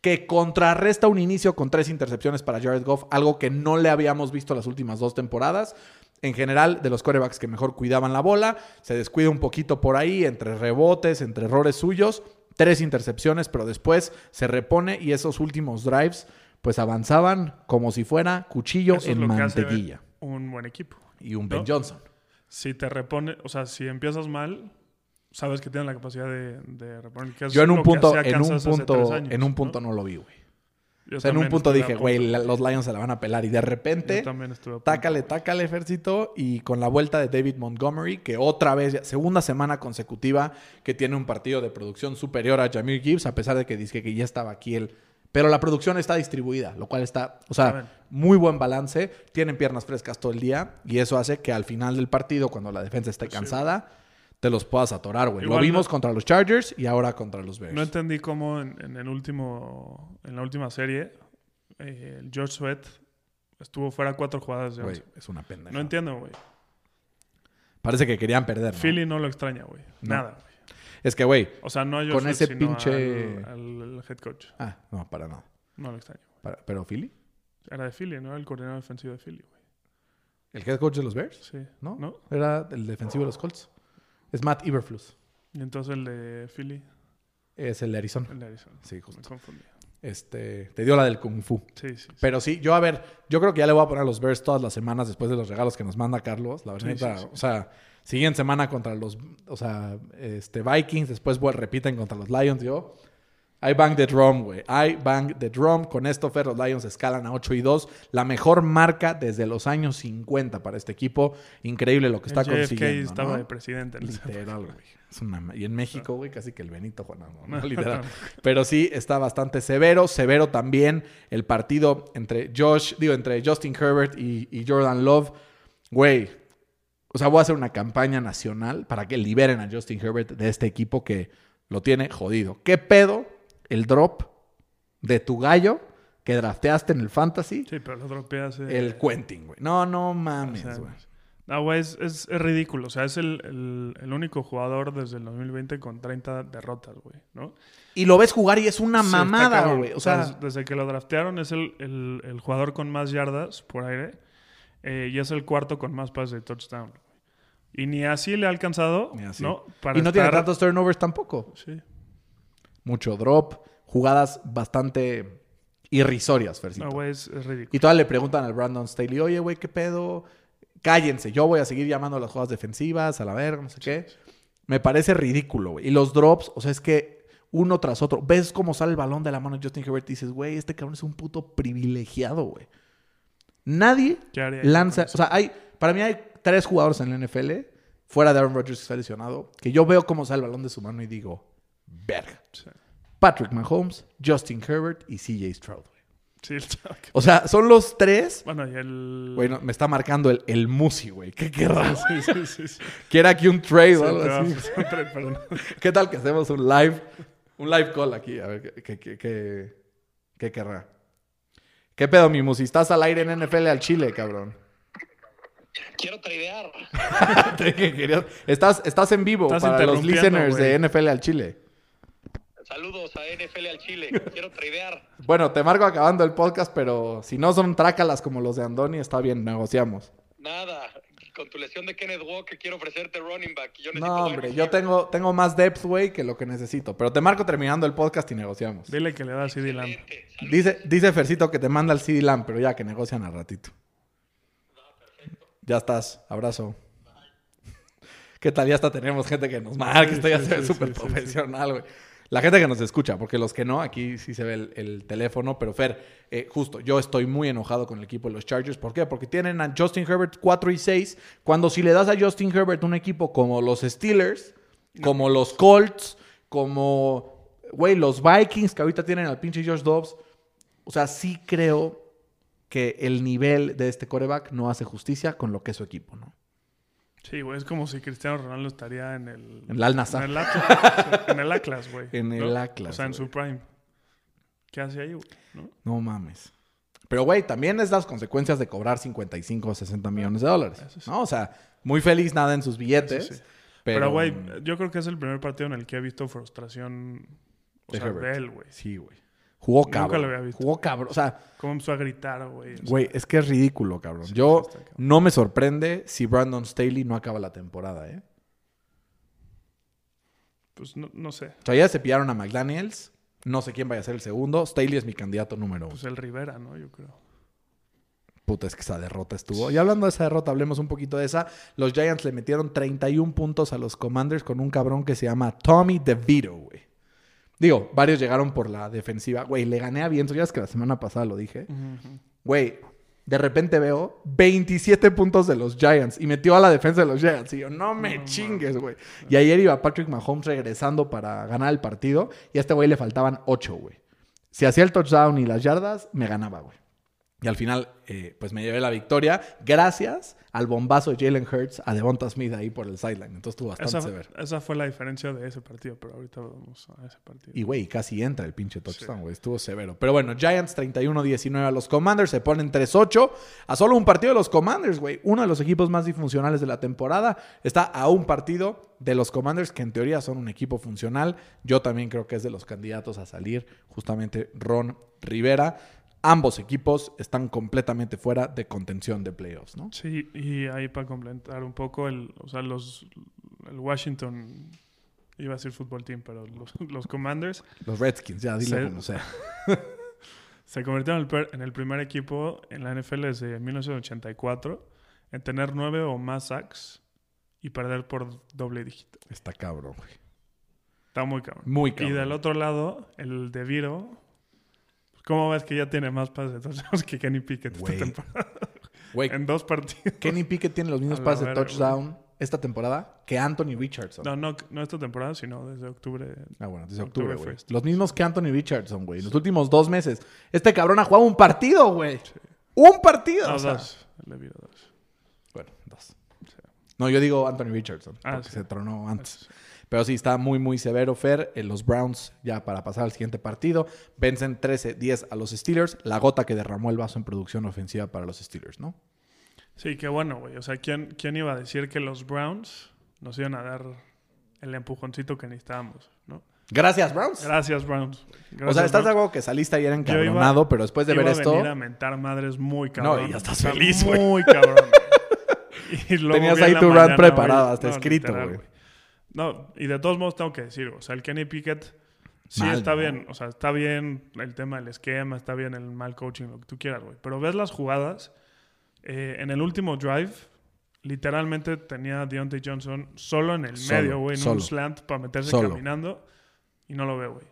Speaker 4: Que contrarresta un inicio con tres intercepciones para Jared Goff, algo que no le habíamos visto las últimas dos temporadas. En general, de los corebacks que mejor cuidaban la bola, se descuida un poquito por ahí, entre rebotes, entre errores suyos. Tres intercepciones, pero después se repone y esos últimos drives, pues avanzaban como si fuera cuchillo
Speaker 5: Eso
Speaker 4: en mantequilla.
Speaker 5: un buen equipo.
Speaker 4: Y un Ben. Johnson.
Speaker 5: Si te repone, o sea, si empiezas mal, sabes que tienen la capacidad de, de reponer. es
Speaker 4: Yo en un punto, en un punto,
Speaker 5: años,
Speaker 4: en un punto no, lo vi, güey. O sea, en un punto dije, güey, los Lions se la van a pelar. Y de repente,
Speaker 5: punto.
Speaker 4: tácale, tácale, Fercito. Y con la vuelta de David Montgomery, que otra vez, segunda semana consecutiva, que tiene un partido de producción superior a Jameer Gibbs, a pesar de que dice que ya estaba aquí él. Pero la producción está distribuida, lo cual está, o sea, muy buen balance. Tienen piernas frescas todo el día. Y eso hace que al final del partido, cuando la defensa esté cansada, te los puedas atorar, güey. Lo vimos
Speaker 5: no-
Speaker 4: contra los Chargers y ahora contra los Bears.
Speaker 5: No entendí cómo en, en el último, en la última serie, eh, el George Sweat estuvo fuera cuatro jugadas de
Speaker 4: Güey, es una pendeja.
Speaker 5: No entiendo, güey.
Speaker 4: Parece que querían perder. ¿no?
Speaker 5: Philly no lo extraña, güey.
Speaker 4: No.
Speaker 5: Nada, güey.
Speaker 4: Es que, güey.
Speaker 5: O sea, no a
Speaker 4: Con
Speaker 5: George
Speaker 4: ese
Speaker 5: Sweat, sino
Speaker 4: pinche-
Speaker 5: Al, al head coach.
Speaker 4: Ah, no, para nada.
Speaker 5: No lo extraño. güey.
Speaker 4: Para- ¿Pero Philly?
Speaker 5: Era de Philly, ¿no? Era el coordinador defensivo de Philly, güey.
Speaker 4: ¿El head coach de los Bears?
Speaker 5: Sí.
Speaker 4: ¿No?
Speaker 5: ¿No?
Speaker 4: Era el defensivo de los Colts. Es Matt Iberflus.
Speaker 5: Y entonces el de Philly,
Speaker 4: Es el de Arizona.
Speaker 5: el de Arizona.
Speaker 4: Sí,
Speaker 5: Me
Speaker 4: justo.
Speaker 5: confundí.
Speaker 4: Este, te dio la del Kung Fu.
Speaker 5: Sí, sí. sí.
Speaker 4: Pero sí, yo a ver, yo creo que ya le voy a poner a los Bears todas las semanas después de los regalos que nos manda Carlos. La verdad,
Speaker 5: Sí, sí,
Speaker 4: o sea, siguiente semana contra los, o sea, este, Vikings, después repiten contra los Lions. Yo, I bang the drum, güey. I bang the drum. Con esto, Fer, los Lions escalan a 8 y 2. La mejor marca desde los años 50 para este equipo. Increíble lo que está
Speaker 5: el JFK
Speaker 4: consiguiendo.
Speaker 5: estaba
Speaker 4: ¿no?
Speaker 5: de presidente. en
Speaker 4: Literal, güey. Una y en México, güey, casi que el Benito Juan. no, no,
Speaker 5: No,
Speaker 4: literal. Pero sí, está bastante severo. Severo también el partido entre Josh, digo, entre Justin Herbert y, y Jordan Love. Güey, o sea, voy a hacer una campaña nacional para que liberen a Justin Herbert de este equipo que lo tiene jodido. ¿Qué pedo el drop de tu gallo que drafteaste en el fantasy?
Speaker 5: Sí, pero lo dropeas. eh,
Speaker 4: El Quentin, güey. No, no
Speaker 5: o
Speaker 4: mames,
Speaker 5: sea,
Speaker 4: güey.
Speaker 5: No, güey, es, es- es ridículo. O sea, es el, el- el único jugador desde el 2020 con 30 derrotas, güey, ¿no?
Speaker 4: Y lo ves jugar y es una
Speaker 5: Sí,
Speaker 4: mamada, güey. O sea,
Speaker 5: desde que lo draftearon es el, el- jugador con más yardas por aire eh, y es el cuarto con más pases de touchdown. Y ni así le ha alcanzado,
Speaker 4: Ni así.
Speaker 5: ¿no?
Speaker 4: y no tiene tantos turnovers tampoco.
Speaker 5: Sí.
Speaker 4: Mucho drop, jugadas bastante irrisorias, Fercito.
Speaker 5: No, güey, es, es ridículo.
Speaker 4: Y todavía le preguntan al Brandon Staley, oye, güey, ¿qué pedo? Cállense, yo voy a seguir llamando a las jugadas defensivas, a la verga, no sé qué. Me parece ridículo, güey. Y los drops, o sea, es que uno tras otro, ves cómo sale el balón de la mano de Justin Herbert y dices, güey, este cabrón es un puto privilegiado, güey. Nadie
Speaker 5: ¿Qué haría yo
Speaker 4: lanza, o sea, hay, para mí hay tres jugadores en la NFL, fuera de Aaron Rodgers que está lesionado, que yo veo cómo sale el balón de su mano y digo, verga.
Speaker 5: Sí.
Speaker 4: Patrick Mahomes, Justin Herbert y CJ Stroud, güey.
Speaker 5: Sí, el
Speaker 4: O sea, son los tres
Speaker 5: Bueno, y el...
Speaker 4: Güey, no, me está marcando el, el Musi, güey. ¿Qué querrá?
Speaker 5: Sí, sí, sí. sí.
Speaker 4: Quiere aquí un trade o algo así.
Speaker 5: perdón.
Speaker 4: ¿Qué tal que hacemos un live? Un live call aquí. A ver, ¿qué, qué, qué, qué- qué querrá? ¿Qué pedo, mi Musi? Estás al aire en NFL al Chile, cabrón.
Speaker 1: Quiero tradear.
Speaker 4: Estás, estás en vivo
Speaker 5: Estás
Speaker 4: para los listeners de
Speaker 5: güey.
Speaker 4: NFL al Chile.
Speaker 1: Saludos a NFL al Chile. Quiero tradear.
Speaker 4: Bueno, te marco acabando el podcast, pero si no son trácalas como los de Andoni, está bien, negociamos.
Speaker 1: Nada. Con tu lesión de Kenneth Walker quiero ofrecerte running back. Yo
Speaker 4: No, hombre, yo tengo, tengo más depth, güey, que lo que necesito. Pero te marco terminando el podcast y negociamos.
Speaker 5: Dile que le da a CD Lamb.
Speaker 4: Dice, dice Fercito que te manda el CD Lamb, pero ya que negocian al ratito. Ya estás. Abrazo. ¿Qué tal? Ya hasta tenemos gente que nos marca.
Speaker 5: Sí,
Speaker 4: Esto ya
Speaker 5: sí,
Speaker 4: se ve súper
Speaker 5: sí, sí,
Speaker 4: profesional, güey. La gente que nos escucha, porque los que no, aquí sí se ve el, el teléfono. Pero Fer, eh, justo, yo estoy muy enojado con el equipo de los Chargers. ¿Por qué? Porque tienen a Justin Herbert 4 y 6. Cuando si le das a Justin Herbert un equipo como los Steelers, como los Colts, como, güey, los Vikings que ahorita tienen al pinche Josh Dobbs. O sea, sí creo que el nivel de este coreback no hace justicia con lo que es su equipo, ¿no?
Speaker 5: Sí, güey, es como si Cristiano Ronaldo estaría en el...
Speaker 4: En el Al-Nassr.
Speaker 5: En el Atlas, en el Atlas, güey.
Speaker 4: En el Atlas,
Speaker 5: O sea, en
Speaker 4: güey.
Speaker 5: su prime. ¿Qué hace ahí, güey? ¿No?
Speaker 4: No mames. Pero, güey, también es las consecuencias de cobrar 55 o 60 millones de dólares.
Speaker 5: Sí.
Speaker 4: ¿no? O sea, muy feliz nada en sus billetes.
Speaker 5: Sí.
Speaker 4: Pero,
Speaker 5: güey, yo creo que es el primer partido en el que he visto frustración o
Speaker 4: de
Speaker 5: sea, de él, güey.
Speaker 4: Sí, güey. Jugó
Speaker 5: Nunca
Speaker 4: cabrón.
Speaker 5: lo había visto.
Speaker 4: Jugó cabrón. O sea,
Speaker 5: Cómo empezó a gritar, güey.
Speaker 4: Güey, es que es ridículo, cabrón.
Speaker 5: Sí,
Speaker 4: Yo
Speaker 5: sí, está cabrón.
Speaker 4: no me sorprende si Brandon Staley no acaba la temporada, ¿eh?
Speaker 5: Pues no, no sé.
Speaker 4: O sea, ya se pillaron a McDaniels. No sé quién vaya a ser el segundo. Staley es mi candidato número uno.
Speaker 5: Pues el Rivera, ¿no? Yo creo.
Speaker 4: Puta, es que esa derrota estuvo. Y hablando de esa derrota, hablemos un poquito de esa. Los Giants le metieron 31 puntos a los Commanders con un cabrón que se llama Tommy DeVito, güey. Digo, varios llegaron por la defensiva. Güey, le gané a Vientos. Ya es que la semana pasada lo dije. Güey, de repente veo 27 puntos de los Giants y metió a la defensa de los Giants. Y yo, no me chingues, güey. Y ayer iba Patrick Mahomes regresando para ganar el partido y a este güey le faltaban 8, güey. Si hacía el touchdown y las yardas, me ganaba, güey. Y al final, eh, pues me llevé la victoria gracias al bombazo de Jalen Hurts a Devonta Smith ahí por el sideline. Entonces estuvo bastante
Speaker 5: Esa,
Speaker 4: severo.
Speaker 5: esa fue la diferencia de ese partido, pero ahorita vamos a ese partido.
Speaker 4: Y, güey, casi entra el pinche touchdown, güey. Estuvo severo. Pero bueno, Giants 31-19 a los Commanders. Se ponen 3-8 a solo un partido de los Commanders, güey. Uno de los equipos más disfuncionales de la temporada. Está a un partido de los Commanders, que en teoría son un equipo funcional. Yo también creo que es de los candidatos a salir, justamente Ron Rivera. Ambos equipos están completamente fuera de contención de playoffs, ¿no?
Speaker 5: Sí, y ahí para complementar un poco, el, o sea, los, el Washington, iba a decir fútbol team, pero los, los Commanders
Speaker 4: Los Redskins, ya, dilo
Speaker 5: Sí.
Speaker 4: como sea.
Speaker 5: se convirtieron en el, primer equipo en la NFL desde 1984 en tener nueve o más sacks y perder por doble dígito.
Speaker 4: Está cabrón, güey.
Speaker 5: Está muy cabrón.
Speaker 4: Muy
Speaker 5: Y
Speaker 4: cabrón.
Speaker 5: del otro lado, el de Viro, ¿cómo ves que ya tiene más pases de touchdowns que Kenny Pickett esta temporada?
Speaker 4: Güey,
Speaker 5: En dos partidos.
Speaker 4: Kenny Pickett tiene los mismos
Speaker 5: A
Speaker 4: pases de touchdown esta temporada que Anthony Richardson.
Speaker 5: No, no, no esta temporada, sino desde octubre.
Speaker 4: Ah, bueno, desde
Speaker 5: Octubre
Speaker 4: güey. Los mismos que Anthony Richardson, güey. Los últimos dos meses. Este cabrón ha jugado un partido, güey. Un partido.
Speaker 5: No,
Speaker 4: o sea.
Speaker 5: dos. El de Viro, dos.
Speaker 4: Bueno, dos. No, yo digo Anthony Richardson.
Speaker 5: Ah,
Speaker 4: porque
Speaker 5: sí.
Speaker 4: se tronó antes. Pero sí, está muy, muy severo, Fer. En los Browns, ya para pasar al siguiente partido, vencen 13-10 a los Steelers. La gota que derramó el vaso en producción ofensiva para los Steelers, ¿no?
Speaker 5: Sí, qué bueno, güey. O sea, ¿quién, ¿quién iba a decir que los Browns nos iban a dar el empujoncito que necesitábamos, ¿no?
Speaker 4: Gracias, Browns.
Speaker 5: Gracias, Browns.
Speaker 4: o sea, estás acuerdo que saliste ayer
Speaker 5: Yo iba-
Speaker 4: encabronado, pero después de
Speaker 5: Iba
Speaker 4: ver
Speaker 5: a
Speaker 4: esto,
Speaker 5: venir a mentar madres muy cabrón.
Speaker 4: No, y ya estás feliz, güey.
Speaker 5: Muy cabrón. güey. Y luego
Speaker 4: Tenías ahí tu
Speaker 5: mañana,
Speaker 4: preparado, hasta
Speaker 5: No,
Speaker 4: escrito, güey.
Speaker 5: No, y de todos modos tengo que decir, o sea, el Kenny Pickett sí
Speaker 4: Mal,
Speaker 5: está
Speaker 4: ¿no?
Speaker 5: bien. O sea, está bien el tema del esquema, está bien el mal coaching, lo que tú quieras, güey. Pero ves las jugadas, eh, en el último drive, literalmente tenía a Deontay Johnson solo en el
Speaker 4: Solo,
Speaker 5: medio, güey, en
Speaker 4: solo.
Speaker 5: un slant para meterse
Speaker 4: Solo.
Speaker 5: caminando y no lo veo, güey.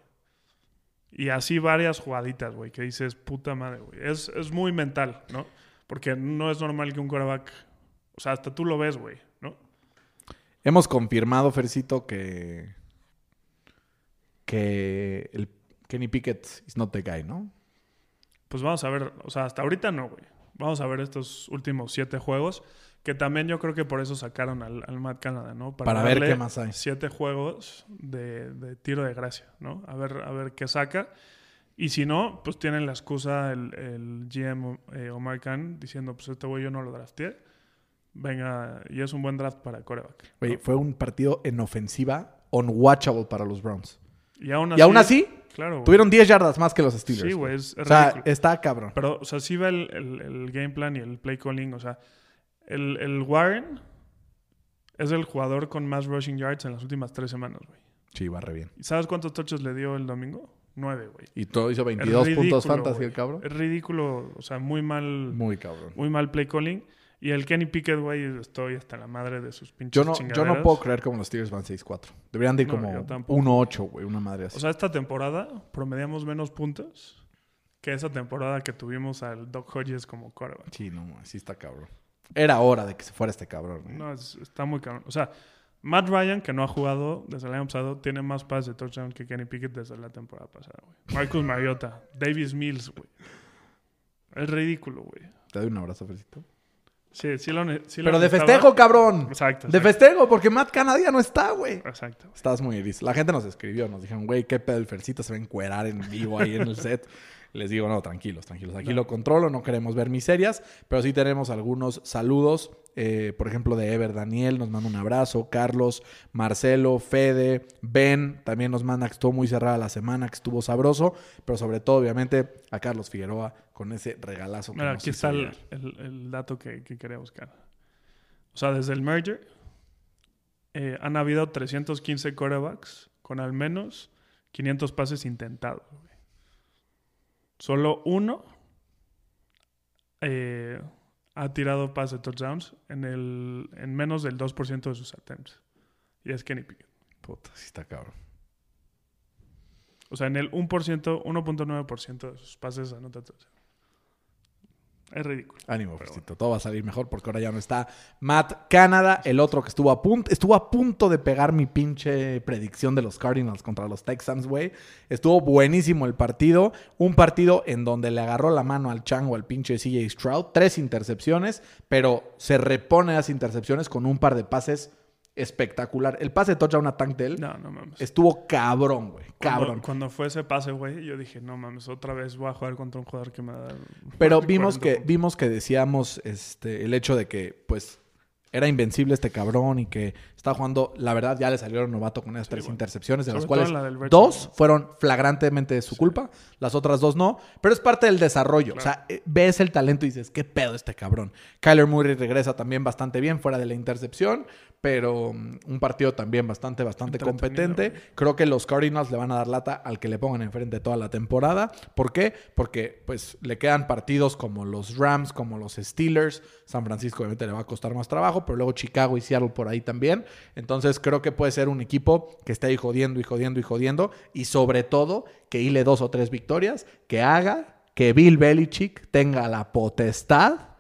Speaker 5: Y así varias jugaditas, güey, que dices, puta madre, güey. Es, es muy mental, ¿no? Porque no es normal que un quarterback... O sea, hasta tú lo ves, güey.
Speaker 4: Hemos confirmado, Fercito, que. que el Kenny Pickett is not the guy, ¿no?
Speaker 5: Pues vamos a ver, o sea, hasta ahorita no, güey. Vamos a ver estos últimos siete juegos, que también yo creo que por eso sacaron al, al Matt Canada, ¿no?
Speaker 4: Para ver
Speaker 5: darle
Speaker 4: qué más hay.
Speaker 5: Siete juegos de, de tiro de gracia, ¿no? A ver, a ver qué saca. Y si no, pues tienen la excusa el, el GM eh, Omar Khan diciendo, pues este güey yo no lo drafteé. Venga, y es un buen draft para coreback.
Speaker 4: Oye, fue un partido en ofensiva unwatchable para los Browns.
Speaker 5: Y aún así,
Speaker 4: y aún así,
Speaker 5: claro, güey.
Speaker 4: tuvieron 10 yardas más que los Steelers.
Speaker 5: Sí, güey, es,
Speaker 4: O sea, está cabrón.
Speaker 5: Pero, o sea, sí va el, el- el game plan y el play calling. O sea, el, el Warren es el jugador con más rushing yards en las últimas tres semanas, güey.
Speaker 4: Sí, va re bien.
Speaker 5: ¿Y sabes cuántos touches le dio el domingo? Nueve, güey.
Speaker 4: Y todo hizo
Speaker 5: Es
Speaker 4: 22 puntos fantasy el cabrón.
Speaker 5: Es ridículo, o sea, muy mal,
Speaker 4: Muy cabrón.
Speaker 5: muy mal play calling. Y el Kenny Pickett, güey, estoy hasta la madre de sus pinches
Speaker 4: Yo no, yo no puedo creer como los Steelers van 6-4. Deberían de ir
Speaker 5: No,
Speaker 4: como
Speaker 5: yo tampoco.
Speaker 4: 1-8, güey, una madre así.
Speaker 5: O sea, esta temporada promediamos menos puntos que esa temporada que tuvimos al Doc Hodges como quarterback.
Speaker 4: sí, no, así está cabrón. Era hora de que se fuera este cabrón. güey.
Speaker 5: No, es- está muy cabrón. O sea, Matt Ryan, que no ha jugado desde el año pasado, tiene más pases de touchdown que Kenny Pickett desde la temporada pasada, güey. Marcus Mariota, Davis Mills, güey. Es ridículo, güey.
Speaker 4: Te doy un abrazo, Fercito.
Speaker 5: Sí, sí lo, sí lo
Speaker 4: Pero de festejo, cabrón.
Speaker 5: Exacto.
Speaker 4: De festejo, porque Matt Canadía no está, güey.
Speaker 5: Exacto.
Speaker 4: Estás muy gris. La gente nos escribió, nos dijeron, güey, qué pedo el se va a encuerar en vivo ahí en el set. Les digo, no, tranquilos, tranquilos. Aquí lo controlo, no queremos ver miserias, pero sí tenemos algunos saludos. Eh, por ejemplo, de Ever Daniel nos manda un abrazo. Carlos, Marcelo, Fede, Ben también nos manda que estuvo muy cerrada la semana, que estuvo sabroso. Pero sobre todo, obviamente, a Carlos Figueroa con ese regalazo. que
Speaker 5: Mira,
Speaker 4: nos
Speaker 5: aquí
Speaker 4: hizo
Speaker 5: está el,
Speaker 4: llegar.
Speaker 5: el- el dato que, que quería buscar. O sea, desde el merger eh, han habido 315 quarterbacks con al menos 500 pases intentados. Solo uno eh, ha tirado pases de touchdowns en, el, en menos del 2% de sus attempts. Y es Kenny Pickett.
Speaker 4: Puta, sí está cabrón.
Speaker 5: O sea, en el 1%, 1.9% de sus pases anota touchdown. Es ridículo.
Speaker 4: Ánimo, Fercito. Todo va a salir mejor porque ahora ya no está Matt Canada, el otro que estuvo a punto, estuvo a punto de pegar mi pinche predicción de los Cardinals contra los Texans, güey. Estuvo buenísimo el partido. Un partido en donde le agarró la mano al chango al pinche CJ Stroud. Tres intercepciones, pero se repone las intercepciones con un par de pases espectacular. El pase de touchdown a Tank de él
Speaker 5: No, no mames.
Speaker 4: estuvo cabrón, güey. Cabrón.
Speaker 5: Cuando, fue ese pase, güey, yo dije, no mames, otra vez voy a jugar contra un jugador que me da.
Speaker 4: Pero vimos
Speaker 5: 40
Speaker 4: que,
Speaker 5: puntos.
Speaker 4: vimos que decíamos este, el hecho de que, pues, era invencible este cabrón y que está jugando. La verdad, ya le salieron novato con esas tres
Speaker 5: bueno.
Speaker 4: intercepciones, de las cuales
Speaker 5: la
Speaker 4: dos fueron flagrantemente de su culpa, las otras dos no. Pero es parte del desarrollo. O sea, eh, ves el talento y dices, ¿qué pedo este cabrón? Kyler Murray regresa también bastante bien fuera de la intercepción, pero mm, un partido también bastante, bastante competente. Creo que los Cardinals le van a dar lata al que le pongan enfrente toda la temporada. ¿Por qué? Porque pues le quedan partidos como los Rams, como los Steelers. San Francisco obviamente le va a costar más trabajo, pero luego Chicago y Seattle por ahí también. Entonces creo que puede ser un equipo que esté ahí jodiendo y jodiendo y jodiendo. Y sobre todo que hile dos o tres victorias, que haga que Bill Belichick tenga la potestad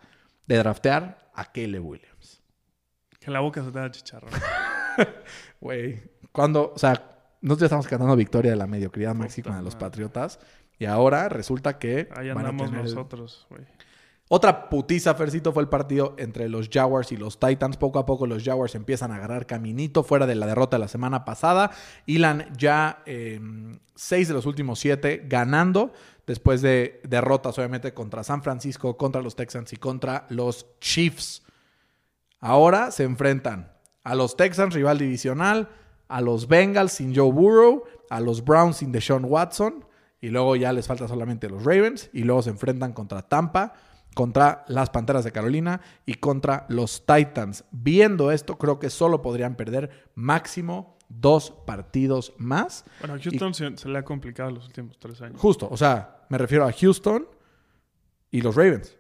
Speaker 4: de draftear a Caleb Williams.
Speaker 5: Que la boca se te da chicharrón.
Speaker 4: Güey, cuando, o sea, nosotros ya estamos cantando victoria de la mediocridad máxima de los. Patriotas y ahora resulta que
Speaker 5: Ahí andamos
Speaker 4: tener
Speaker 5: nosotros, güey.
Speaker 4: Otra putiza, Fercito, fue el partido entre los Jaguars y los Titans. Poco a poco los Jaguars empiezan a agarrar caminito fuera de la derrota de la semana pasada. Ilan ya eh, seis de los últimos siete ganando después de derrotas, obviamente, contra San Francisco, contra los Texans y contra los Chiefs. Ahora se enfrentan a los Texans, rival divisional, a los Bengals sin Joe Burrow, a los Browns sin Deshaun Watson, y luego ya les falta solamente los Ravens, y luego se enfrentan contra Tampa, contra las Panteras de Carolina y contra los Titans. Viendo esto, creo que solo podrían perder máximo dos partidos más.
Speaker 5: Bueno, a Houston se, se le ha complicado los últimos tres años.
Speaker 4: Justo, o sea, me refiero a Houston y los Ravens.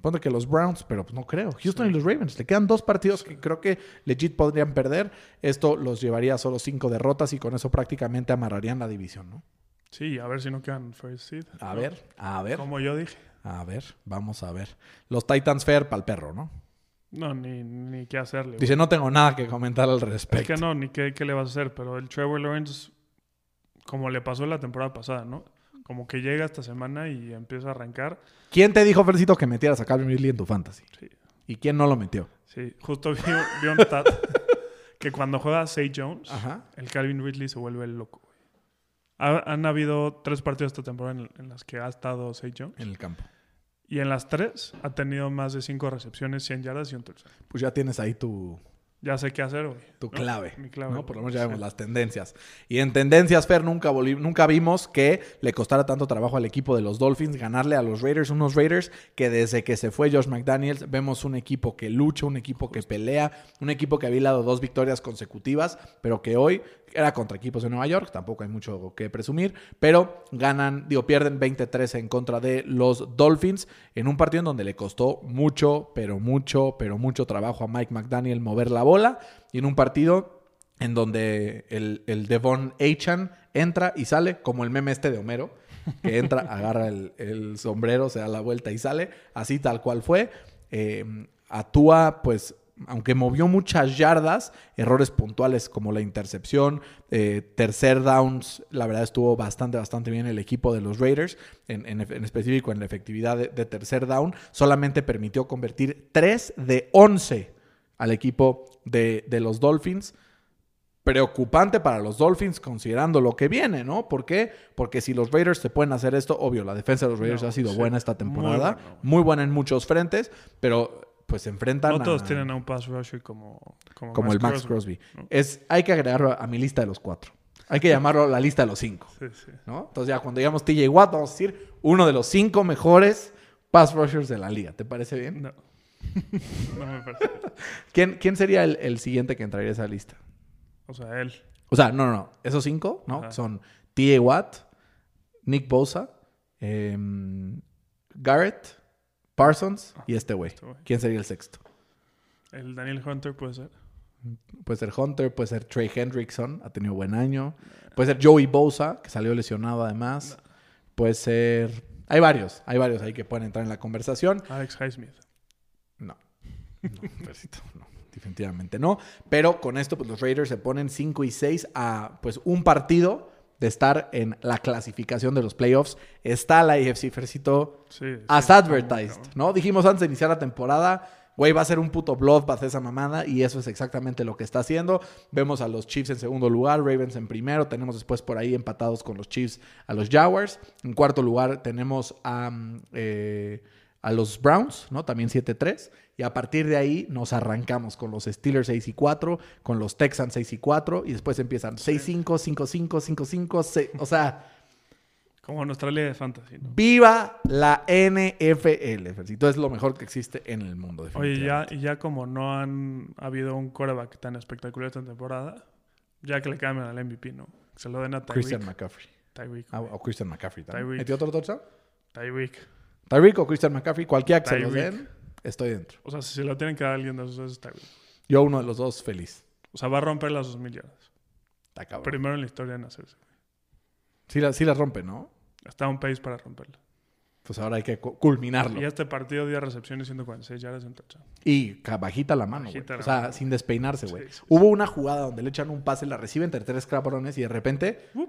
Speaker 4: Ponte que los Browns, pero pues no creo. Houston y los Ravens. Le quedan dos partidos que creo que legit podrían perder. Esto los llevaría a solo cinco derrotas y con eso prácticamente amarrarían la división, ¿no?
Speaker 5: Sí, a ver si no quedan first seed.
Speaker 4: A ver, a ver,
Speaker 5: Como yo dije.
Speaker 4: a ver, vamos a ver. Los Titans Fair para el perro, ¿no?
Speaker 5: No, ni, ni qué hacerle. güey.
Speaker 4: Dice, no tengo nada que comentar al
Speaker 5: Es
Speaker 4: respecto.
Speaker 5: que no, ni qué, qué le vas a hacer. Pero el Trevor Lawrence, como le pasó la temporada pasada, ¿no? Como que llega esta semana y empieza a arrancar.
Speaker 4: ¿Quién te dijo, Fercito, que metieras a Calvin Ridley en tu fantasy?
Speaker 5: Sí.
Speaker 4: ¿Y quién no lo metió?
Speaker 5: Sí, justo vi, vi un stat que cuando juega Say Jones,
Speaker 4: Ajá.
Speaker 5: el Calvin Ridley se vuelve loco. güey. Ha- han habido tres partidos esta temporada en, en las que ha estado Say Jones.
Speaker 4: En el campo.
Speaker 5: Y en las tres ha tenido más de cinco recepciones, 100 yardas y un touchdown.
Speaker 4: Pues ya tienes ahí tu,
Speaker 5: Ya sé qué hacer, güey.
Speaker 4: tu
Speaker 5: ¿no?
Speaker 4: clave.
Speaker 5: Mi clave.
Speaker 4: ¿no? Por lo menos ya vemos
Speaker 5: Sí.
Speaker 4: las tendencias. Y en tendencias, Fer, nunca, nunca vimos que le costara tanto trabajo al equipo de los Dolphins ganarle a los Raiders, unos Raiders que desde que se fue Josh McDaniels vemos un equipo que lucha, un equipo que pelea, un equipo que había dado dos victorias consecutivas, pero que hoy era contra equipos de Nueva York, tampoco hay mucho que presumir, pero ganan, digo, pierden 20-13 en contra de los Dolphins en un partido en donde le costó mucho, pero mucho, pero mucho trabajo a Mike McDaniel mover la bola y en un partido en donde el, Devon Achan entra y sale como el meme este de Homero, que entra, agarra el, sombrero, se da la vuelta y sale, así tal cual fue. Eh, Atúa, pues, aunque movió muchas yardas, errores puntuales como la intercepción, eh, tercer downs, la verdad estuvo bastante, bastante bien el equipo de los Raiders, en, en- en específico en la efectividad de, de tercer down, solamente permitió convertir 3 de 11 al equipo de, de los Dolphins preocupante para los Dolphins considerando lo que viene, ¿no? ¿Por qué? Porque si los Raiders se pueden hacer esto, obvio, la defensa de los Raiders
Speaker 5: No,
Speaker 4: ha sido
Speaker 5: sí,
Speaker 4: buena esta
Speaker 5: muy
Speaker 4: temporada, muy buena en muchos frentes, pero pues se enfrentan
Speaker 5: No todos
Speaker 4: a-
Speaker 5: tienen a un pass rusher como, como,
Speaker 4: como el Max Crosby.
Speaker 5: ¿no?
Speaker 4: Es, hay que agregarlo a mi lista de los cuatro. Hay que llamarlo la lista de los cinco,
Speaker 5: Sí, sí.
Speaker 4: ¿no? Entonces ya cuando digamos TJ Watt, vamos a decir uno de los cinco mejores pass rushers de la liga. ¿Te parece bien?
Speaker 5: No. no me parece.
Speaker 4: ¿Quién, quién sería el, el siguiente que entraría a esa lista?
Speaker 5: O sea, él.
Speaker 4: O sea, no, no, no. Esos cinco, ¿no?
Speaker 5: Ajá.
Speaker 4: Son T.A. Watt, Nick Bosa, em, Garrett, Parsons y este güey.
Speaker 5: Este güey.
Speaker 4: ¿Quién sería el sexto?
Speaker 5: El Daniel Hunter puede ser.
Speaker 4: Puede ser Hunter, puede ser Trey Hendrickson, ha tenido buen año. Puede ser Joey Bosa, que salió lesionado además. Puede ser... Hay varios, hay varios ahí que pueden entrar en la conversación.
Speaker 5: Alex Highsmith.
Speaker 4: No. No. Definitivamente no. Pero con esto, pues los Raiders se ponen 5 y 6 a pues un partido de estar en la clasificación de los playoffs. Está la AFC, Fercito,
Speaker 5: Sí.
Speaker 4: as advertised. ¿no? Dijimos antes de iniciar la temporada, güey, va a ser un puto bloodbath esa mamada y eso es exactamente lo que está haciendo. Vemos a los Chiefs en segundo lugar, Ravens en primero, tenemos después por ahí empatados con los Chiefs a los Jaguars. En cuarto lugar tenemos a, mm, eh, a los Browns, ¿no? También 7-3. Y a partir de ahí nos arrancamos con los Steelers 6 y 4, con los Texans 6 y 4 y después empiezan 6-5, 5-5, 5-5, 6, o sea...
Speaker 5: Como nuestra liga de fantasy, ¿no?
Speaker 4: Viva la NFL, Fercito. Es lo mejor que existe en el mundo,
Speaker 5: Oye, ya, ya como no han habido un quarterback tan espectacular esta temporada, ya que le cambian al MVP, ¿no? Que se lo den a Tyreek.
Speaker 4: Christian McCaffrey.
Speaker 5: Tyreek.
Speaker 4: Ah, o Christian McCaffrey también.
Speaker 5: Tyreek.
Speaker 4: ¿Metió otro touchdown?
Speaker 5: Tyreek.
Speaker 4: Tyreek o Christian McCaffrey, cualquiera que se los
Speaker 5: Tyreek.
Speaker 4: den, estoy dentro.
Speaker 5: O sea, si se lo tienen que dar a alguien de esos dos, es Tyreek.
Speaker 4: Yo uno de los dos feliz.
Speaker 5: O sea, va a romper las 2.000 yardas.
Speaker 4: Está cabrón.
Speaker 5: Primero en la historia en hacerse.
Speaker 4: Sí la, sí la rompe, ¿no?
Speaker 5: Está un pace para romperla.
Speaker 4: Pues ahora hay que cu- culminarlo.
Speaker 5: Y este partido dio recepciones 146 yardas en touchdown.
Speaker 4: Y bajita la mano.
Speaker 5: Bajita la
Speaker 4: O sea,
Speaker 5: mano.
Speaker 4: sin despeinarse, güey.
Speaker 5: Sí, sí,
Speaker 4: Hubo una jugada donde le echan un pase, la recibe entre tres cabrones y de repente. ¡fum!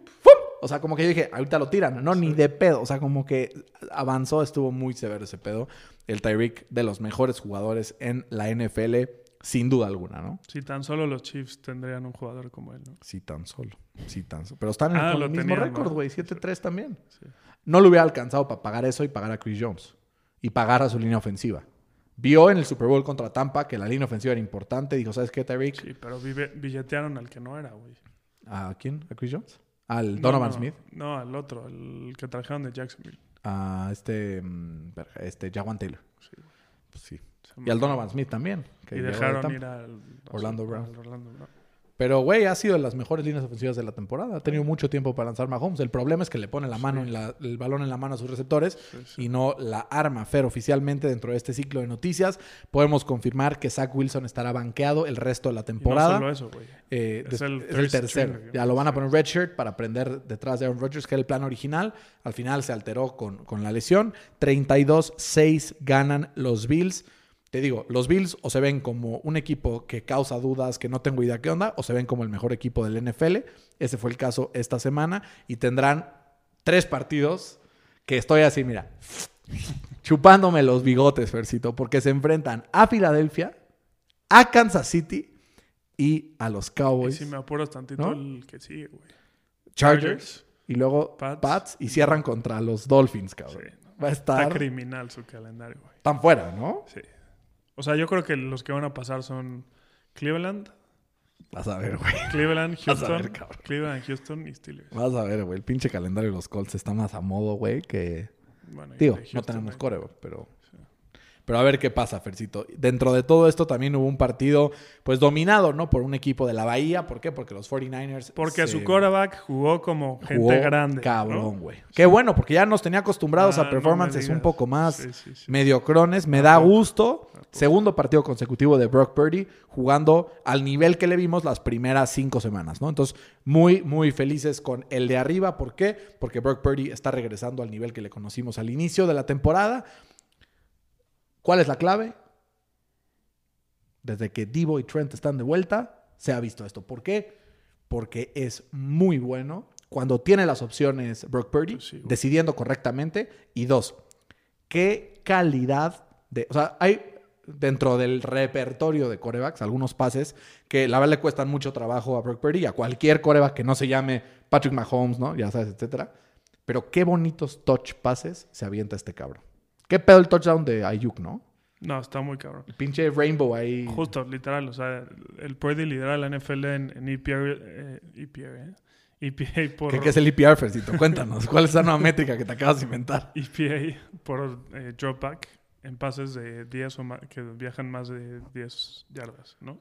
Speaker 4: O sea, como que yo dije, ahorita lo tiran. No, ni de pedo. O sea, como que avanzó, estuvo muy severo ese pedo. El Tyreek, de los mejores jugadores en la NFL, sin duda alguna, ¿no?
Speaker 5: Si tan solo los Chiefs tendrían un jugador como él, ¿no?
Speaker 4: Sí, tan solo. Sí, tan solo. Pero están en
Speaker 5: Ah, lo
Speaker 4: el mismo récord, güey. 7-3 también. No lo hubiera alcanzado para pagar eso y pagar a Chris Jones. Y pagar a su línea ofensiva. Vio en el Super Bowl contra Tampa que la línea ofensiva era importante. Dijo, ¿sabes qué, Tyreek?
Speaker 5: Sí, pero billetearon al que no era, güey.
Speaker 4: ¿A quién? ¿A Chris Jones? Al
Speaker 5: No,
Speaker 4: Donovan
Speaker 5: no,
Speaker 4: Smith.
Speaker 5: No, al otro, el que trajeron de Jacksonville.
Speaker 4: A este, mm, este Jawan Taylor.
Speaker 5: Sí.
Speaker 4: Pues sí. Y al Donovan Smith también. que
Speaker 5: Y dejaron ir al
Speaker 4: Orlando Brown.
Speaker 5: al Orlando Brown.
Speaker 4: Pero, güey, ha sido de las mejores líneas ofensivas de la temporada. Ha tenido mucho tiempo para lanzar Mahomes. El problema es que le pone la mano en la- el balón en la mano a sus receptores y no la arma. Fer, oficialmente dentro de este ciclo de noticias, podemos confirmar que Zach Wilson estará banqueado el resto de la
Speaker 5: Y
Speaker 4: temporada.
Speaker 5: no solo eso, güey.
Speaker 4: Eh,
Speaker 5: Es el
Speaker 4: es el tercero. Ya lo van a poner redshirt para aprender detrás de Aaron Rodgers, que era el plan original. Al final se alteró con, con la lesión. 32-6 ganan los Bills. Te digo, los Bills o se ven como un equipo que causa dudas, que no tengo idea qué onda, o se ven como el mejor equipo del NFL. Ese fue el caso esta semana. Y tendrán tres partidos que estoy así, mira, chupándome los bigotes, Fercito, porque se enfrentan a Filadelfia, a Kansas City y a los
Speaker 5: Y
Speaker 4: Cowboys.
Speaker 5: si me apuras tantito,
Speaker 4: ¿No?
Speaker 5: el que sigue, güey.
Speaker 4: Chargers y luego
Speaker 5: Pats.
Speaker 4: Pats, y cierran contra los Dolphins, cabrón.
Speaker 5: Sí, no.
Speaker 4: Va a
Speaker 5: Está
Speaker 4: estar
Speaker 5: criminal su calendario, güey.
Speaker 4: tan fuera, ¿no?
Speaker 5: Sí. O sea, yo creo que los que van a pasar son Cleveland,
Speaker 4: Vas a ver, güey.
Speaker 5: Cleveland,
Speaker 4: Vas a
Speaker 5: Houston,
Speaker 4: ver, cabrón.
Speaker 5: Cleveland, Houston y Steelers.
Speaker 4: Vas a ver, güey. El pinche calendario de los Colts está más a modo, güey, que...
Speaker 5: Bueno,
Speaker 4: Digo, no tenemos core, pero... Pero a ver qué pasa, Fercito. Dentro de todo esto también hubo un partido, pues, dominado, ¿no? Por un equipo de la Bahía. ¿Por qué? Porque los 49ers...
Speaker 5: Porque
Speaker 4: se
Speaker 5: su quarterback jugó como gente
Speaker 4: jugó
Speaker 5: grande.
Speaker 4: Cabrón,
Speaker 5: ¿no?
Speaker 4: güey. Qué bueno, porque ya nos tenía acostumbrados
Speaker 5: Ah,
Speaker 4: a
Speaker 5: no me
Speaker 4: performances un poco más
Speaker 5: Sí, sí, sí.
Speaker 4: mediocrones. Me da gusto. Segundo partido consecutivo de Brock Purdy jugando al nivel que le vimos las primeras cinco semanas, ¿no? Entonces, muy, muy felices con el de arriba. ¿Por qué? Porque Brock Purdy está regresando al nivel que le conocimos al inicio de la temporada. ¿Cuál es la clave? Desde que Divo y Trent están de vuelta, se ha visto esto. ¿Por qué? Porque es muy bueno cuando tiene las opciones Brock Purdy,
Speaker 5: sí,
Speaker 4: decidiendo correctamente. Y dos, qué calidad de. O sea, hay dentro del repertorio de corebacks algunos pases que la verdad le cuestan mucho trabajo a Brock Purdy y a cualquier coreback que no se llame Patrick Mahomes, ¿no? Ya sabes, etcétera. Pero qué bonitos touch pases se avienta este cabrón. Qué pedo el touchdown de Ayuk, ¿no?
Speaker 5: No, está muy cabrón.
Speaker 4: El pinche Rainbow ahí.
Speaker 5: Justo, literal. O sea, el Purdy lidera la NFL en, en EPA, eh, EPA, ¿eh? EPA por,
Speaker 4: ¿Qué, qué es el EPR, Fercito? Cuéntanos. ¿Cuál es esa nueva métrica que te acabas de inventar?
Speaker 5: EPA por eh, dropback en pases de 10 o más, que viajan más de 10 yardas, ¿no?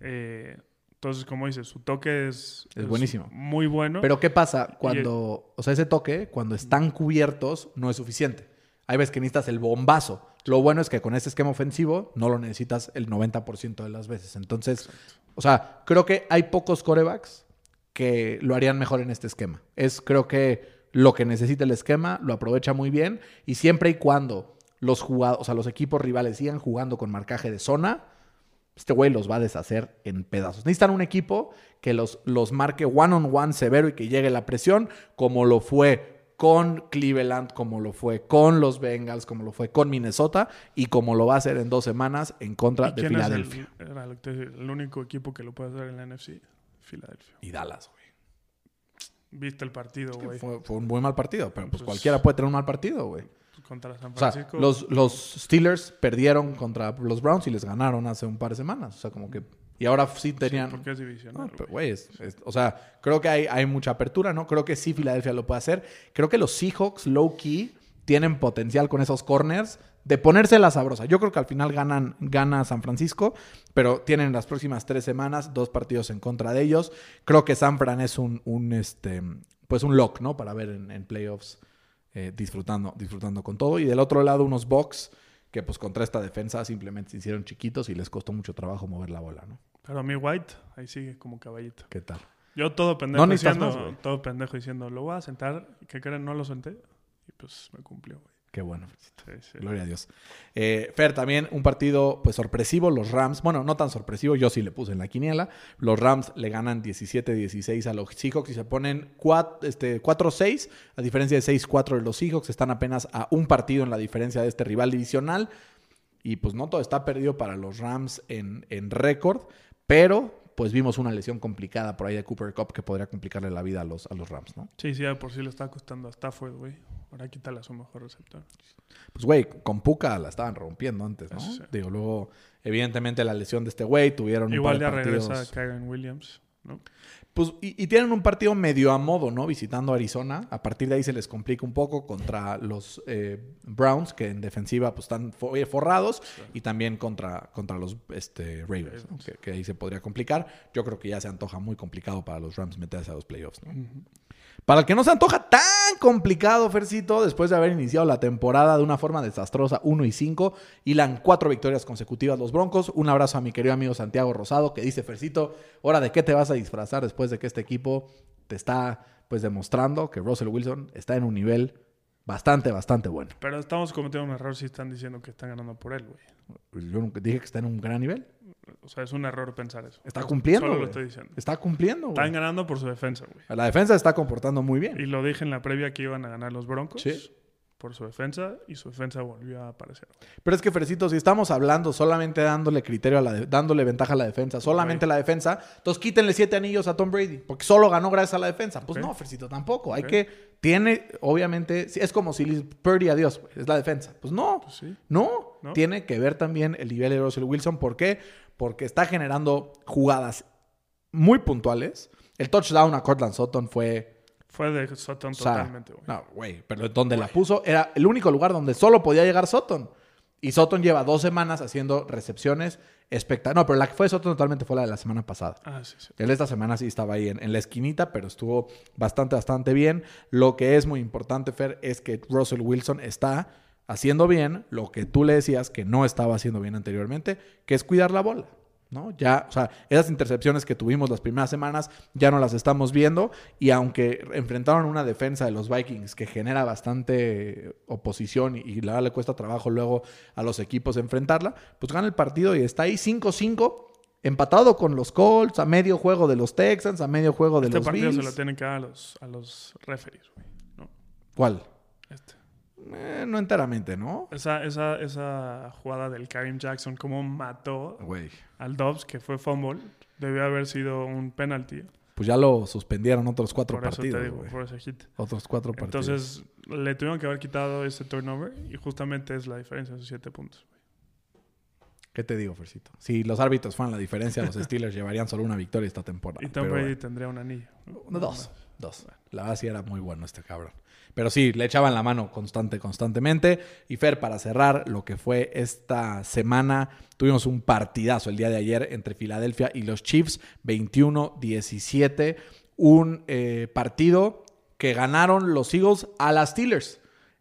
Speaker 5: Eh, entonces, como dices, su toque es,
Speaker 4: Es buenísimo.
Speaker 5: Muy bueno.
Speaker 4: Pero ¿qué pasa cuando, o sea, ese toque, cuando están cubiertos, no es suficiente? Hay veces que necesitas el bombazo. Lo bueno es que con este esquema ofensivo no lo necesitas el 90% de las veces. Entonces, o sea, creo que hay pocos corebacks que lo harían mejor en este esquema. Es, creo que lo que necesita el esquema lo aprovecha muy bien y siempre y cuando los jugados, o sea, los equipos rivales sigan jugando con marcaje de zona, este güey los va a deshacer en pedazos. Necesitan un equipo que los, los marque one on one severo y que llegue la presión, como lo fue con Cleveland, como lo fue con los Bengals, como lo fue con Minnesota y como lo va a hacer en dos semanas en contra
Speaker 5: ¿Y
Speaker 4: de
Speaker 5: es
Speaker 4: Filadelfia.
Speaker 5: el, que el único equipo que lo puede hacer en la NFC? Filadelfia.
Speaker 4: Y Dallas, güey.
Speaker 5: Viste el partido, güey.
Speaker 4: Fue, fue un muy mal partido, pero pues
Speaker 5: Pues-
Speaker 4: cualquiera puede tener un mal partido, güey.
Speaker 5: Contra San
Speaker 4: O sea,
Speaker 5: Francisco.
Speaker 4: los, los Steelers perdieron contra los Browns y les ganaron hace un par de semanas. O sea, como que... Y ahora sí tenían...
Speaker 5: porque es divisional.
Speaker 4: No, pero,
Speaker 5: güey.
Speaker 4: güey, es- es- o sea, creo que hay, hay mucha apertura, ¿no? Creo que sí Filadelfia lo puede hacer. Creo que los Seahawks, low key, tienen potencial con esos corners de ponerse la sabrosa. Yo creo que al final ganan, gana San Francisco, pero tienen las próximas tres semanas dos partidos en contra de ellos. Creo que San Fran es un, un, este, pues un lock, ¿no? Para ver en, en playoffs eh, disfrutando, disfrutando con todo. Y del otro lado, unos Bucks que pues contra esta defensa simplemente se hicieron chiquitos y les costó mucho trabajo mover la bola, ¿no?
Speaker 5: Pero a mí White, ahí sigue como caballito.
Speaker 4: ¿Qué tal?
Speaker 5: Yo todo pendejo
Speaker 4: No
Speaker 5: diciendo,
Speaker 4: más,
Speaker 5: todo pendejo diciendo, lo voy a sentar, ¿qué creen? No lo senté. Y pues me cumplió, güey.
Speaker 4: Qué bueno, Fercito.
Speaker 5: Sí, sí.
Speaker 4: Gloria a Dios. Eh, Fer, también un partido pues sorpresivo. Los Rams, bueno, no tan sorpresivo, yo sí le puse en la quiniela. Los Rams le ganan 17-16 a los Seahawks y se ponen 4, este, 4-6, a diferencia de 6-4 de los Seahawks. Están apenas a un partido en la diferencia de este rival divisional. Y pues no todo está perdido para los Rams en, en récord, pero pues vimos una lesión complicada por ahí de Cooper Cup que podría complicarle la vida a los, a los Rams, ¿no?
Speaker 5: Sí, sí, por sí le está costando a Stafford, güey. Ahora quítale a su mejor receptor.
Speaker 4: Pues, güey, con Puka la estaban rompiendo antes, ¿no?
Speaker 5: Sí.
Speaker 4: Digo, luego, evidentemente, la lesión de este güey, tuvieron un
Speaker 5: Igual
Speaker 4: par
Speaker 5: ya
Speaker 4: de
Speaker 5: regresa
Speaker 4: partidos.
Speaker 5: Kyron Williams, ¿no?
Speaker 4: Pues, y, y tienen un partido medio a modo, ¿no? Visitando Arizona. A partir de ahí se les complica un poco contra los eh, Browns, que en defensiva pues están eh, forrados, y también contra, contra los este, Ravens, ¿no? que, que ahí se podría complicar. Yo creo que ya se antoja muy complicado para los Rams meterse a los playoffs, ¿no? Para el que no se antoja tan complicado, Fercito, después de haber iniciado la temporada de una forma desastrosa, 1 y 5, hilan cuatro victorias consecutivas los Broncos. Un abrazo a mi querido amigo Santiago Rosado, que dice, Fercito, ¿ahora de qué te vas a disfrazar después de que este equipo te está pues demostrando que Russell Wilson está en un nivel bastante, bastante bueno?
Speaker 5: Pero estamos cometiendo un error si están diciendo que están ganando por él, güey.
Speaker 4: Pues Yo nunca dije que está en un gran nivel.
Speaker 5: O sea, es un error pensar eso.
Speaker 4: Está cumpliendo.
Speaker 5: Solo lo estoy diciendo.
Speaker 4: Está cumpliendo. güey.
Speaker 5: Están ganando por su defensa, güey.
Speaker 4: La defensa se está comportando muy bien.
Speaker 5: Y lo dije en la previa que iban a ganar los Broncos
Speaker 4: Sí.
Speaker 5: Por su defensa y su defensa volvió a aparecer.
Speaker 4: Pero es que, Fercito, si estamos hablando solamente dándole criterio a la de- dándole ventaja a la defensa, solamente la defensa, entonces quítenle siete anillos a Tom Brady, porque solo ganó gracias a la defensa. Pues no, Fercito, tampoco. Hay que, tiene, obviamente, es como si Purdy, adiós, es la defensa. Pues no,
Speaker 5: Pues sí.
Speaker 4: no,
Speaker 5: ¿No?
Speaker 4: tiene que ver también el nivel de Russell Wilson. ¿Por qué? Porque está generando jugadas muy puntuales. El touchdown a Cortland Sutton fue
Speaker 5: Fue de Sutton
Speaker 4: o sea,
Speaker 5: totalmente, güey.
Speaker 4: No, güey, pero donde la puso era el único lugar donde solo podía llegar Sutton. Y Sutton lleva dos semanas haciendo recepciones espectaculares. No, pero la que fue Sutton totalmente fue la de la semana pasada.
Speaker 5: Ah, sí, sí.
Speaker 4: Él esta semana sí estaba ahí en, en la esquinita, pero estuvo bastante, bastante bien. Lo que es muy importante, Fer, es que Russell Wilson está haciendo bien lo que tú le decías que no estaba haciendo bien anteriormente, que es cuidar la bola. ¿No? Ya, o sea, esas intercepciones que tuvimos las primeras semanas ya no las estamos viendo. Y aunque enfrentaron una defensa de los Vikings que genera bastante oposición y, y la verdad le cuesta trabajo luego a los equipos enfrentarla, pues gana el partido y está ahí 5-5 empatado con los Colts, a medio juego de los Texans, a medio juego de
Speaker 5: Este
Speaker 4: los
Speaker 5: partido se
Speaker 4: Bills.
Speaker 5: lo tienen que dar a los, a los referees, güey. ¿no?
Speaker 4: ¿Cuál? Eh, no enteramente, ¿no?
Speaker 5: Esa, esa, esa jugada del Karim Jackson, cómo mató al Dobbs, que fue fumble, debió haber sido un penalty.
Speaker 4: Pues ya lo suspendieron otros cuatro
Speaker 5: Por eso
Speaker 4: partidos.
Speaker 5: te digo, por ese hit.
Speaker 4: Otros cuatro partidos.
Speaker 5: Entonces, le tuvieron que haber quitado ese turnover y justamente es la diferencia esos siete puntos.
Speaker 4: ¿Qué te digo, Fercito? Si los árbitros fueran la diferencia, los Steelers llevarían solo una victoria esta temporada.
Speaker 5: Y Tom
Speaker 4: Pero
Speaker 5: Brady
Speaker 4: bueno.
Speaker 5: tendría un anillo.
Speaker 4: dos. Dos. La verdad sí era muy bueno este cabrón. Pero sí, le echaban la mano constante, constantemente. Y Fer, para cerrar lo que fue esta semana, tuvimos un partidazo el día de ayer entre Filadelfia y los Chiefs, 21-17. Un eh, partido que ganaron los Eagles a las Steelers.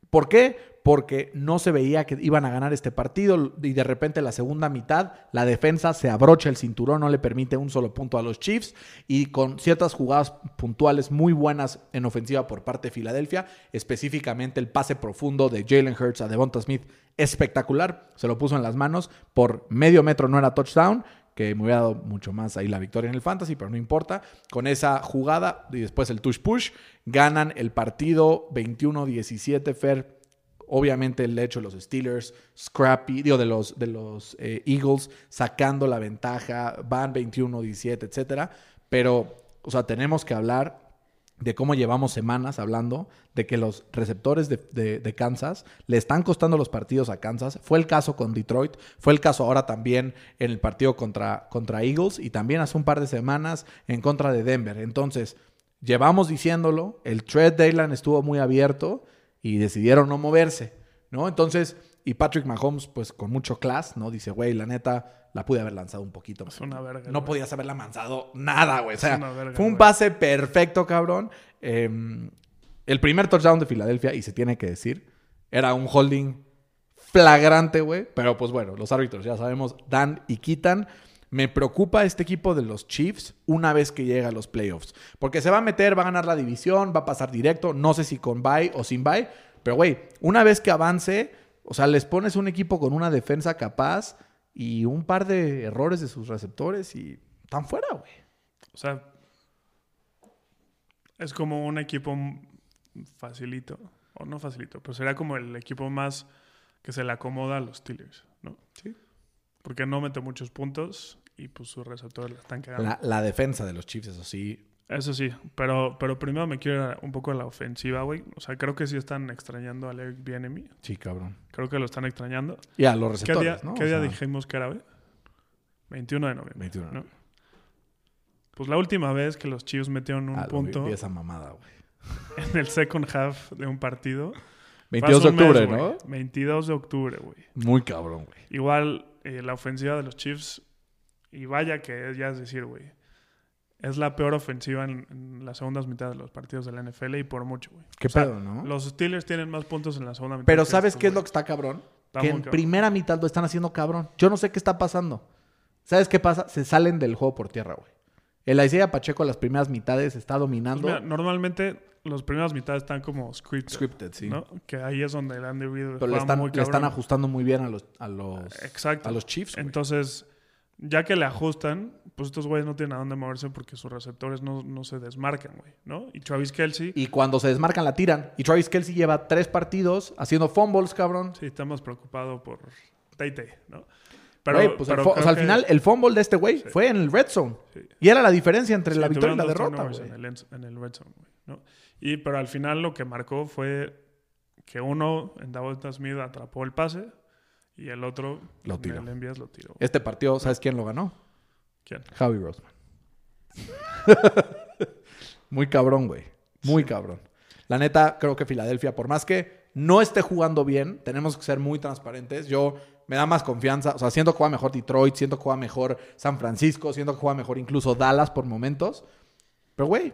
Speaker 4: ¿Por qué? Porque no se veía que iban a ganar este partido y de repente la segunda mitad la defensa se abrocha el cinturón, no le permite un solo punto a los Chiefs y con ciertas jugadas puntuales muy buenas en ofensiva por parte de Filadelfia, específicamente el pase profundo de Jalen Hurts a Devonta Smith, espectacular, se lo puso en las manos por medio metro, no era touchdown, que me hubiera dado mucho más ahí la victoria en el fantasy, pero no importa. Con esa jugada y después el touch push, ganan el partido 21-17. Fer, obviamente el hecho de los Steelers, Scrappy, digo, de los, de los eh, Eagles, sacando la ventaja, van 21-17, etcétera. Pero, o sea, tenemos que hablar de cómo llevamos semanas hablando de que los receptores de, de- Kansas le están costando los partidos a Kansas. Fue el caso con Detroit, fue el caso ahora también en el partido contra, contra Eagles y también hace un par de semanas en contra de Denver. Entonces, llevamos diciéndolo, el trade deadline estuvo muy abierto y decidieron no moverse, ¿no? Entonces, y Patrick Mahomes, pues con mucho class, ¿no? Dice, güey, la neta, la pude haber lanzado un poquito.
Speaker 5: Es una verga.
Speaker 4: No
Speaker 5: güey.
Speaker 4: podías haberla lanzado nada, güey. O sea,
Speaker 5: verga,
Speaker 4: fue un
Speaker 5: güey.
Speaker 4: pase perfecto, cabrón. Eh, el primer touchdown de Filadelfia, y se tiene que decir, era un holding flagrante, güey. Pero pues bueno, los árbitros ya sabemos, dan y quitan. Me preocupa este equipo de los Chiefs una vez que llega a los playoffs. Porque se va a meter, va a ganar la división, va a pasar directo. No sé si con bye o sin bye. Pero, güey, una vez que avance, o sea, les pones un equipo con una defensa capaz y un par de errores de sus receptores y están fuera, güey.
Speaker 5: O sea, es como un equipo facilito, o no facilito, pero será como el equipo más que se le acomoda a los Steelers, ¿no?
Speaker 4: Sí.
Speaker 5: Porque no mete muchos puntos y pues sus receptores la están cagando.
Speaker 4: La, la defensa de los Chiefs, eso sí.
Speaker 5: Eso sí, pero, pero primero me quiero ir un poco a la ofensiva, güey. O sea, creo que sí están extrañando a Eric Bienemy.
Speaker 4: Sí, cabrón.
Speaker 5: Creo que lo están extrañando.
Speaker 4: Y a los
Speaker 5: ¿Qué día,
Speaker 4: receptores, ¿no?
Speaker 5: qué
Speaker 4: O
Speaker 5: día dijimos que era, güey? 21 de noviembre.
Speaker 4: 21.
Speaker 5: ¿no? Pues la última vez que los Chiefs metieron un
Speaker 4: Ah,
Speaker 5: punto
Speaker 4: vi esa mamada, güey.
Speaker 5: en el second half de un partido. fue
Speaker 4: 22
Speaker 5: hace
Speaker 4: de
Speaker 5: mes,
Speaker 4: octubre. ¿no?
Speaker 5: 22 de octubre, güey.
Speaker 4: Muy cabrón, güey.
Speaker 5: Igual eh, la ofensiva de los Chiefs, y vaya que es, ya es decir, güey, es la peor ofensiva en, en las segundas mitades de los partidos de la NFL y por mucho, güey.
Speaker 4: Qué
Speaker 5: O sea,
Speaker 4: pedo, ¿no?
Speaker 5: Los Steelers tienen más puntos en la segunda mitad.
Speaker 4: Pero ¿sabes
Speaker 5: estos,
Speaker 4: qué es lo que está cabrón?
Speaker 5: Está
Speaker 4: que en
Speaker 5: cabrón.
Speaker 4: primera mitad lo están haciendo cabrón. Yo no sé qué está pasando. ¿Sabes qué pasa? Se salen del juego por tierra, güey. El Isaiah Pacheco las primeras mitades está
Speaker 5: Pues
Speaker 4: dominando.
Speaker 5: mira, normalmente los primeras mitades están como scripted,
Speaker 4: Scripted, sí.
Speaker 5: ¿no? Que ahí es donde el Andy Reid
Speaker 4: Pero le están,
Speaker 5: muy
Speaker 4: le están ajustando muy bien a los, a los,
Speaker 5: Exacto.
Speaker 4: a los Chiefs. güey.
Speaker 5: Entonces, ya que le ajustan, pues estos güeyes no tienen a dónde moverse porque sus receptores no, no se desmarcan, güey, ¿no? Y Travis Kelsey,
Speaker 4: Y cuando se desmarcan, la tiran. Y Travis Kelsey lleva tres partidos haciendo fumbles, cabrón.
Speaker 5: sí, está más preocupado por Tay ¿no? Pero,
Speaker 4: Güey, pues
Speaker 5: pero
Speaker 4: o sea, al
Speaker 5: que-
Speaker 4: final, el fumble de este güey fue en el red zone.
Speaker 5: Sí.
Speaker 4: Y era la diferencia entre
Speaker 5: sí,
Speaker 4: la victoria y la derrota, güey.
Speaker 5: En el, end- en el red zone, güey, ¿no? Y, pero al final lo que marcó fue que uno en Davota Smith atrapó el pase y el otro
Speaker 4: Lo tiró.
Speaker 5: el envías lo tiró.
Speaker 4: Este partido, ¿sabes quién lo ganó?
Speaker 5: ¿Quién?
Speaker 4: Javi Roseman. Muy cabrón, güey. Muy cabrón. La neta, creo que Filadelfia, por más que no esté jugando bien, tenemos que ser muy transparentes. Yo me da más confianza. O sea, siento que juega mejor Detroit, siento que juega mejor San Francisco, siento que juega mejor incluso Dallas por momentos. Pero, güey,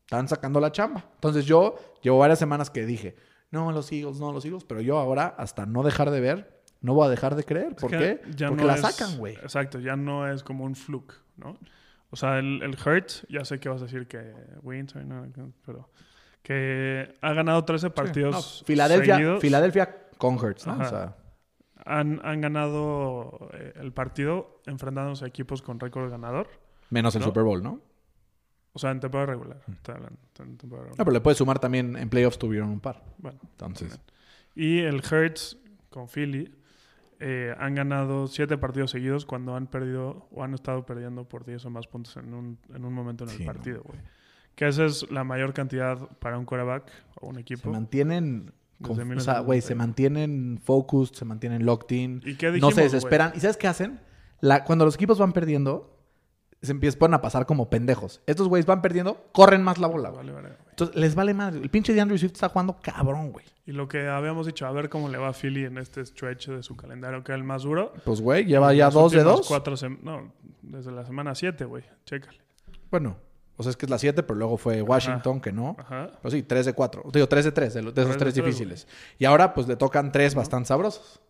Speaker 4: están sacando la chamba. Entonces yo llevo varias semanas que dije, no, los Eagles, no, los Eagles. Pero yo ahora, hasta no dejar de ver, no voy a dejar de creer. ¿Por
Speaker 5: Es
Speaker 4: qué?
Speaker 5: que ya
Speaker 4: Porque
Speaker 5: no
Speaker 4: la
Speaker 5: es-
Speaker 4: sacan, güey.
Speaker 5: Exacto, ya no es como un fluke, ¿no? O sea, el, el Hurts, ya sé que vas a decir que wins, no, pero que ha ganado 13 partidos
Speaker 4: No, Filadelfia. Filadelfia con Hurts, ¿no? O sea,
Speaker 5: Han, han ganado eh, el partido enfrentándose a equipos con récord ganador.
Speaker 4: menos el
Speaker 5: ¿No?
Speaker 4: Super Bowl, ¿no?
Speaker 5: O sea, en temporada regular. hablando, en temporada
Speaker 4: No,
Speaker 5: regular.
Speaker 4: pero le puedes sumar también en playoffs tuvieron un par.
Speaker 5: Bueno,
Speaker 4: Entonces,
Speaker 5: Y el Hurts con Philly eh, han ganado siete partidos seguidos cuando han perdido o han estado perdiendo por 10 o más puntos en un, en un momento en el
Speaker 4: Sí, no.
Speaker 5: partido, güey. Que esa es la mayor cantidad para un quarterback o un
Speaker 4: se
Speaker 5: equipo.
Speaker 4: mantienen.
Speaker 5: Desde
Speaker 4: con- o sea, güey, se
Speaker 5: 1990.
Speaker 4: mantienen focused, se mantienen locked in.
Speaker 5: ¿Y qué
Speaker 4: no
Speaker 5: dijimos,
Speaker 4: se
Speaker 5: güey?
Speaker 4: desesperan. ¿Y sabes qué hacen? La, cuando los equipos van perdiendo, se empiezan a pasar como pendejos. Estos güeyes van perdiendo, corren más la bola.
Speaker 5: Vale, vale.
Speaker 4: Entonces, les vale madre. El pinche de Andrew Swift está jugando cabrón, güey.
Speaker 5: Y lo que habíamos dicho, a ver cómo le va a Philly en este stretch de su calendario, que era el más duro.
Speaker 4: Pues, güey, lleva ya dos de dos.
Speaker 5: Cuatro no, desde la semana 7, güey. Chécale.
Speaker 4: Bueno, o sea, es que es la 7, pero luego fue Washington, que no.
Speaker 5: Ajá.
Speaker 4: Pues sí, 3 de 4. Digo, 3 de 3, de, los- de esos
Speaker 5: Tres de
Speaker 4: tres
Speaker 5: tres,
Speaker 4: difíciles. Y ahora, pues le tocan tres bastante sabrosos: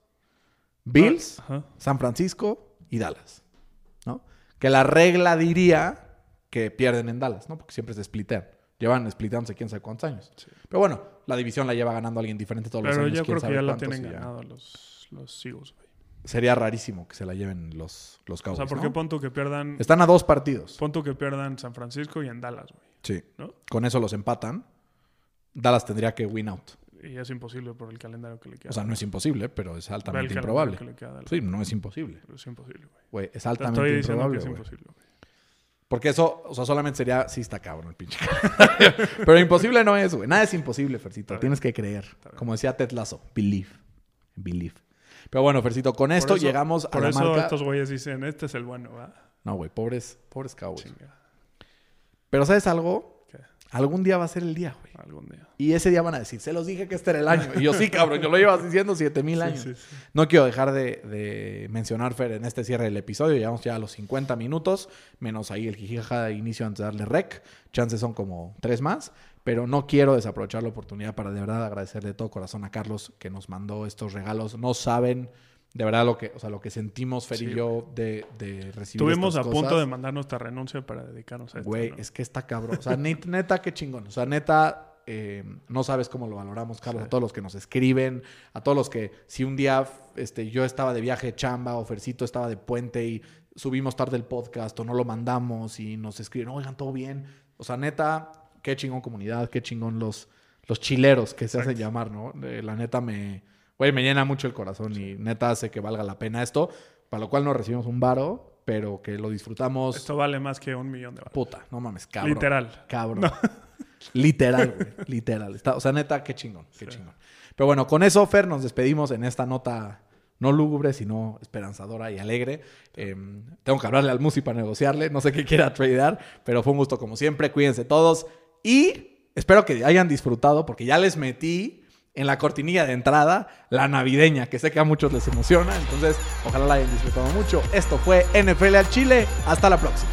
Speaker 4: Bills,
Speaker 5: Ajá.
Speaker 4: San Francisco y Dallas. ¿No? Que la regla diría que pierden en Dallas, ¿no? Porque siempre se splitean. Llevan spliteándose quién sabe cuántos años. Pero bueno, la división la lleva ganando alguien diferente todos los
Speaker 5: Pero
Speaker 4: años.
Speaker 5: yo
Speaker 4: quién
Speaker 5: creo que ya la tienen ganado los, los Eagles, güey.
Speaker 4: Sería rarísimo que se la lleven los, los
Speaker 5: O
Speaker 4: Cowboys.
Speaker 5: sea, ¿por qué
Speaker 4: ¿no?
Speaker 5: pon tú que pierdan,
Speaker 4: Están a dos partidos.
Speaker 5: pon tú que pierdan San Francisco y en Dallas, güey?
Speaker 4: Sí.
Speaker 5: ¿No?
Speaker 4: Con eso los empatan. Dallas tendría que win out.
Speaker 5: Y es imposible por el calendario que le queda.
Speaker 4: O sea, no es imposible, pero es altamente improbable.
Speaker 5: que le queda.
Speaker 4: Sí, no es imposible.
Speaker 5: Es imposible, güey.
Speaker 4: Güey, es
Speaker 5: Te
Speaker 4: altamente
Speaker 5: estoy diciendo que
Speaker 4: improbable,
Speaker 5: es imposible, güey.
Speaker 4: Porque eso, o sea, solamente sería... Sí está cabrón el pinche Pero imposible no es, güey. Nada es imposible, Fercito.
Speaker 5: bien.
Speaker 4: Tienes que creer.
Speaker 5: bien.
Speaker 4: Como decía Ted Lasso. Believe. Believe. Pero bueno, Fercito, con esto
Speaker 5: Por eso-
Speaker 4: llegamos a
Speaker 5: Por
Speaker 4: la
Speaker 5: eso
Speaker 4: marca...
Speaker 5: estos güeyes dicen, este es el bueno, ¿va?
Speaker 4: No, güey, pobres, pobres Cowboys.
Speaker 5: Chinga.
Speaker 4: Pero ¿sabes algo? Algún día va a ser el día, güey.
Speaker 5: Algún día.
Speaker 4: Y ese día van a decir, se los dije que este era el año. Y yo, sí, cabrón, yo lo llevas diciendo siete mil años.
Speaker 5: Sí, sí, sí.
Speaker 4: No quiero dejar de, de mencionar, Fer, en este cierre del episodio. Llevamos ya a los 50 minutos, menos ahí el jijijaja de inicio antes de darle rec. Chances son como tres más. Pero no quiero desaprovechar la oportunidad para de verdad agradecer de todo corazón a Carlos que nos mandó estos regalos. No saben de verdad lo que, o sea, lo que sentimos, Fer y yo, de, de recibir
Speaker 5: Estuvimos a punto de mandar nuestra renuncia para dedicarnos a esto.
Speaker 4: Güey,
Speaker 5: ¿no?
Speaker 4: es que está cabrón. O sea, net- neta, qué chingón. O sea, neta, eh, no sabes cómo lo valoramos, Carlos, a todos los que nos escriben, a todos los que, si un día este, yo estaba de viaje de chamba o Fercito estaba de puente y subimos tarde el podcast o no lo mandamos y nos escriben, oigan, todo bien. O sea, neta, qué chingón comunidad, qué chingón los, los chileros que se hacen llamar, ¿no? Eh, la neta me, güey, me llena mucho el corazón y neta hace que valga la pena esto, para lo cual no recibimos un varo, pero que lo disfrutamos.
Speaker 5: Esto vale más que un millón de dólares.
Speaker 4: Puta, no mames, cabrón.
Speaker 5: Literal.
Speaker 4: Cabrón. Literal, güey. Literal. Está- o sea, neta, qué chingón, qué chingón. Pero bueno, con eso, Fer, nos despedimos en esta nota no lúgubre, sino esperanzadora y alegre. Eh, tengo que hablarle al Musi para negociarle. No sé qué quiera tradear, pero fue un gusto como siempre. Cuídense todos. Y espero que hayan disfrutado, porque ya les metí en la cortinilla de entrada la navideña, que sé que a muchos les emociona. Entonces, ojalá la hayan disfrutado mucho. Esto fue NFL al Chile. Hasta la próxima.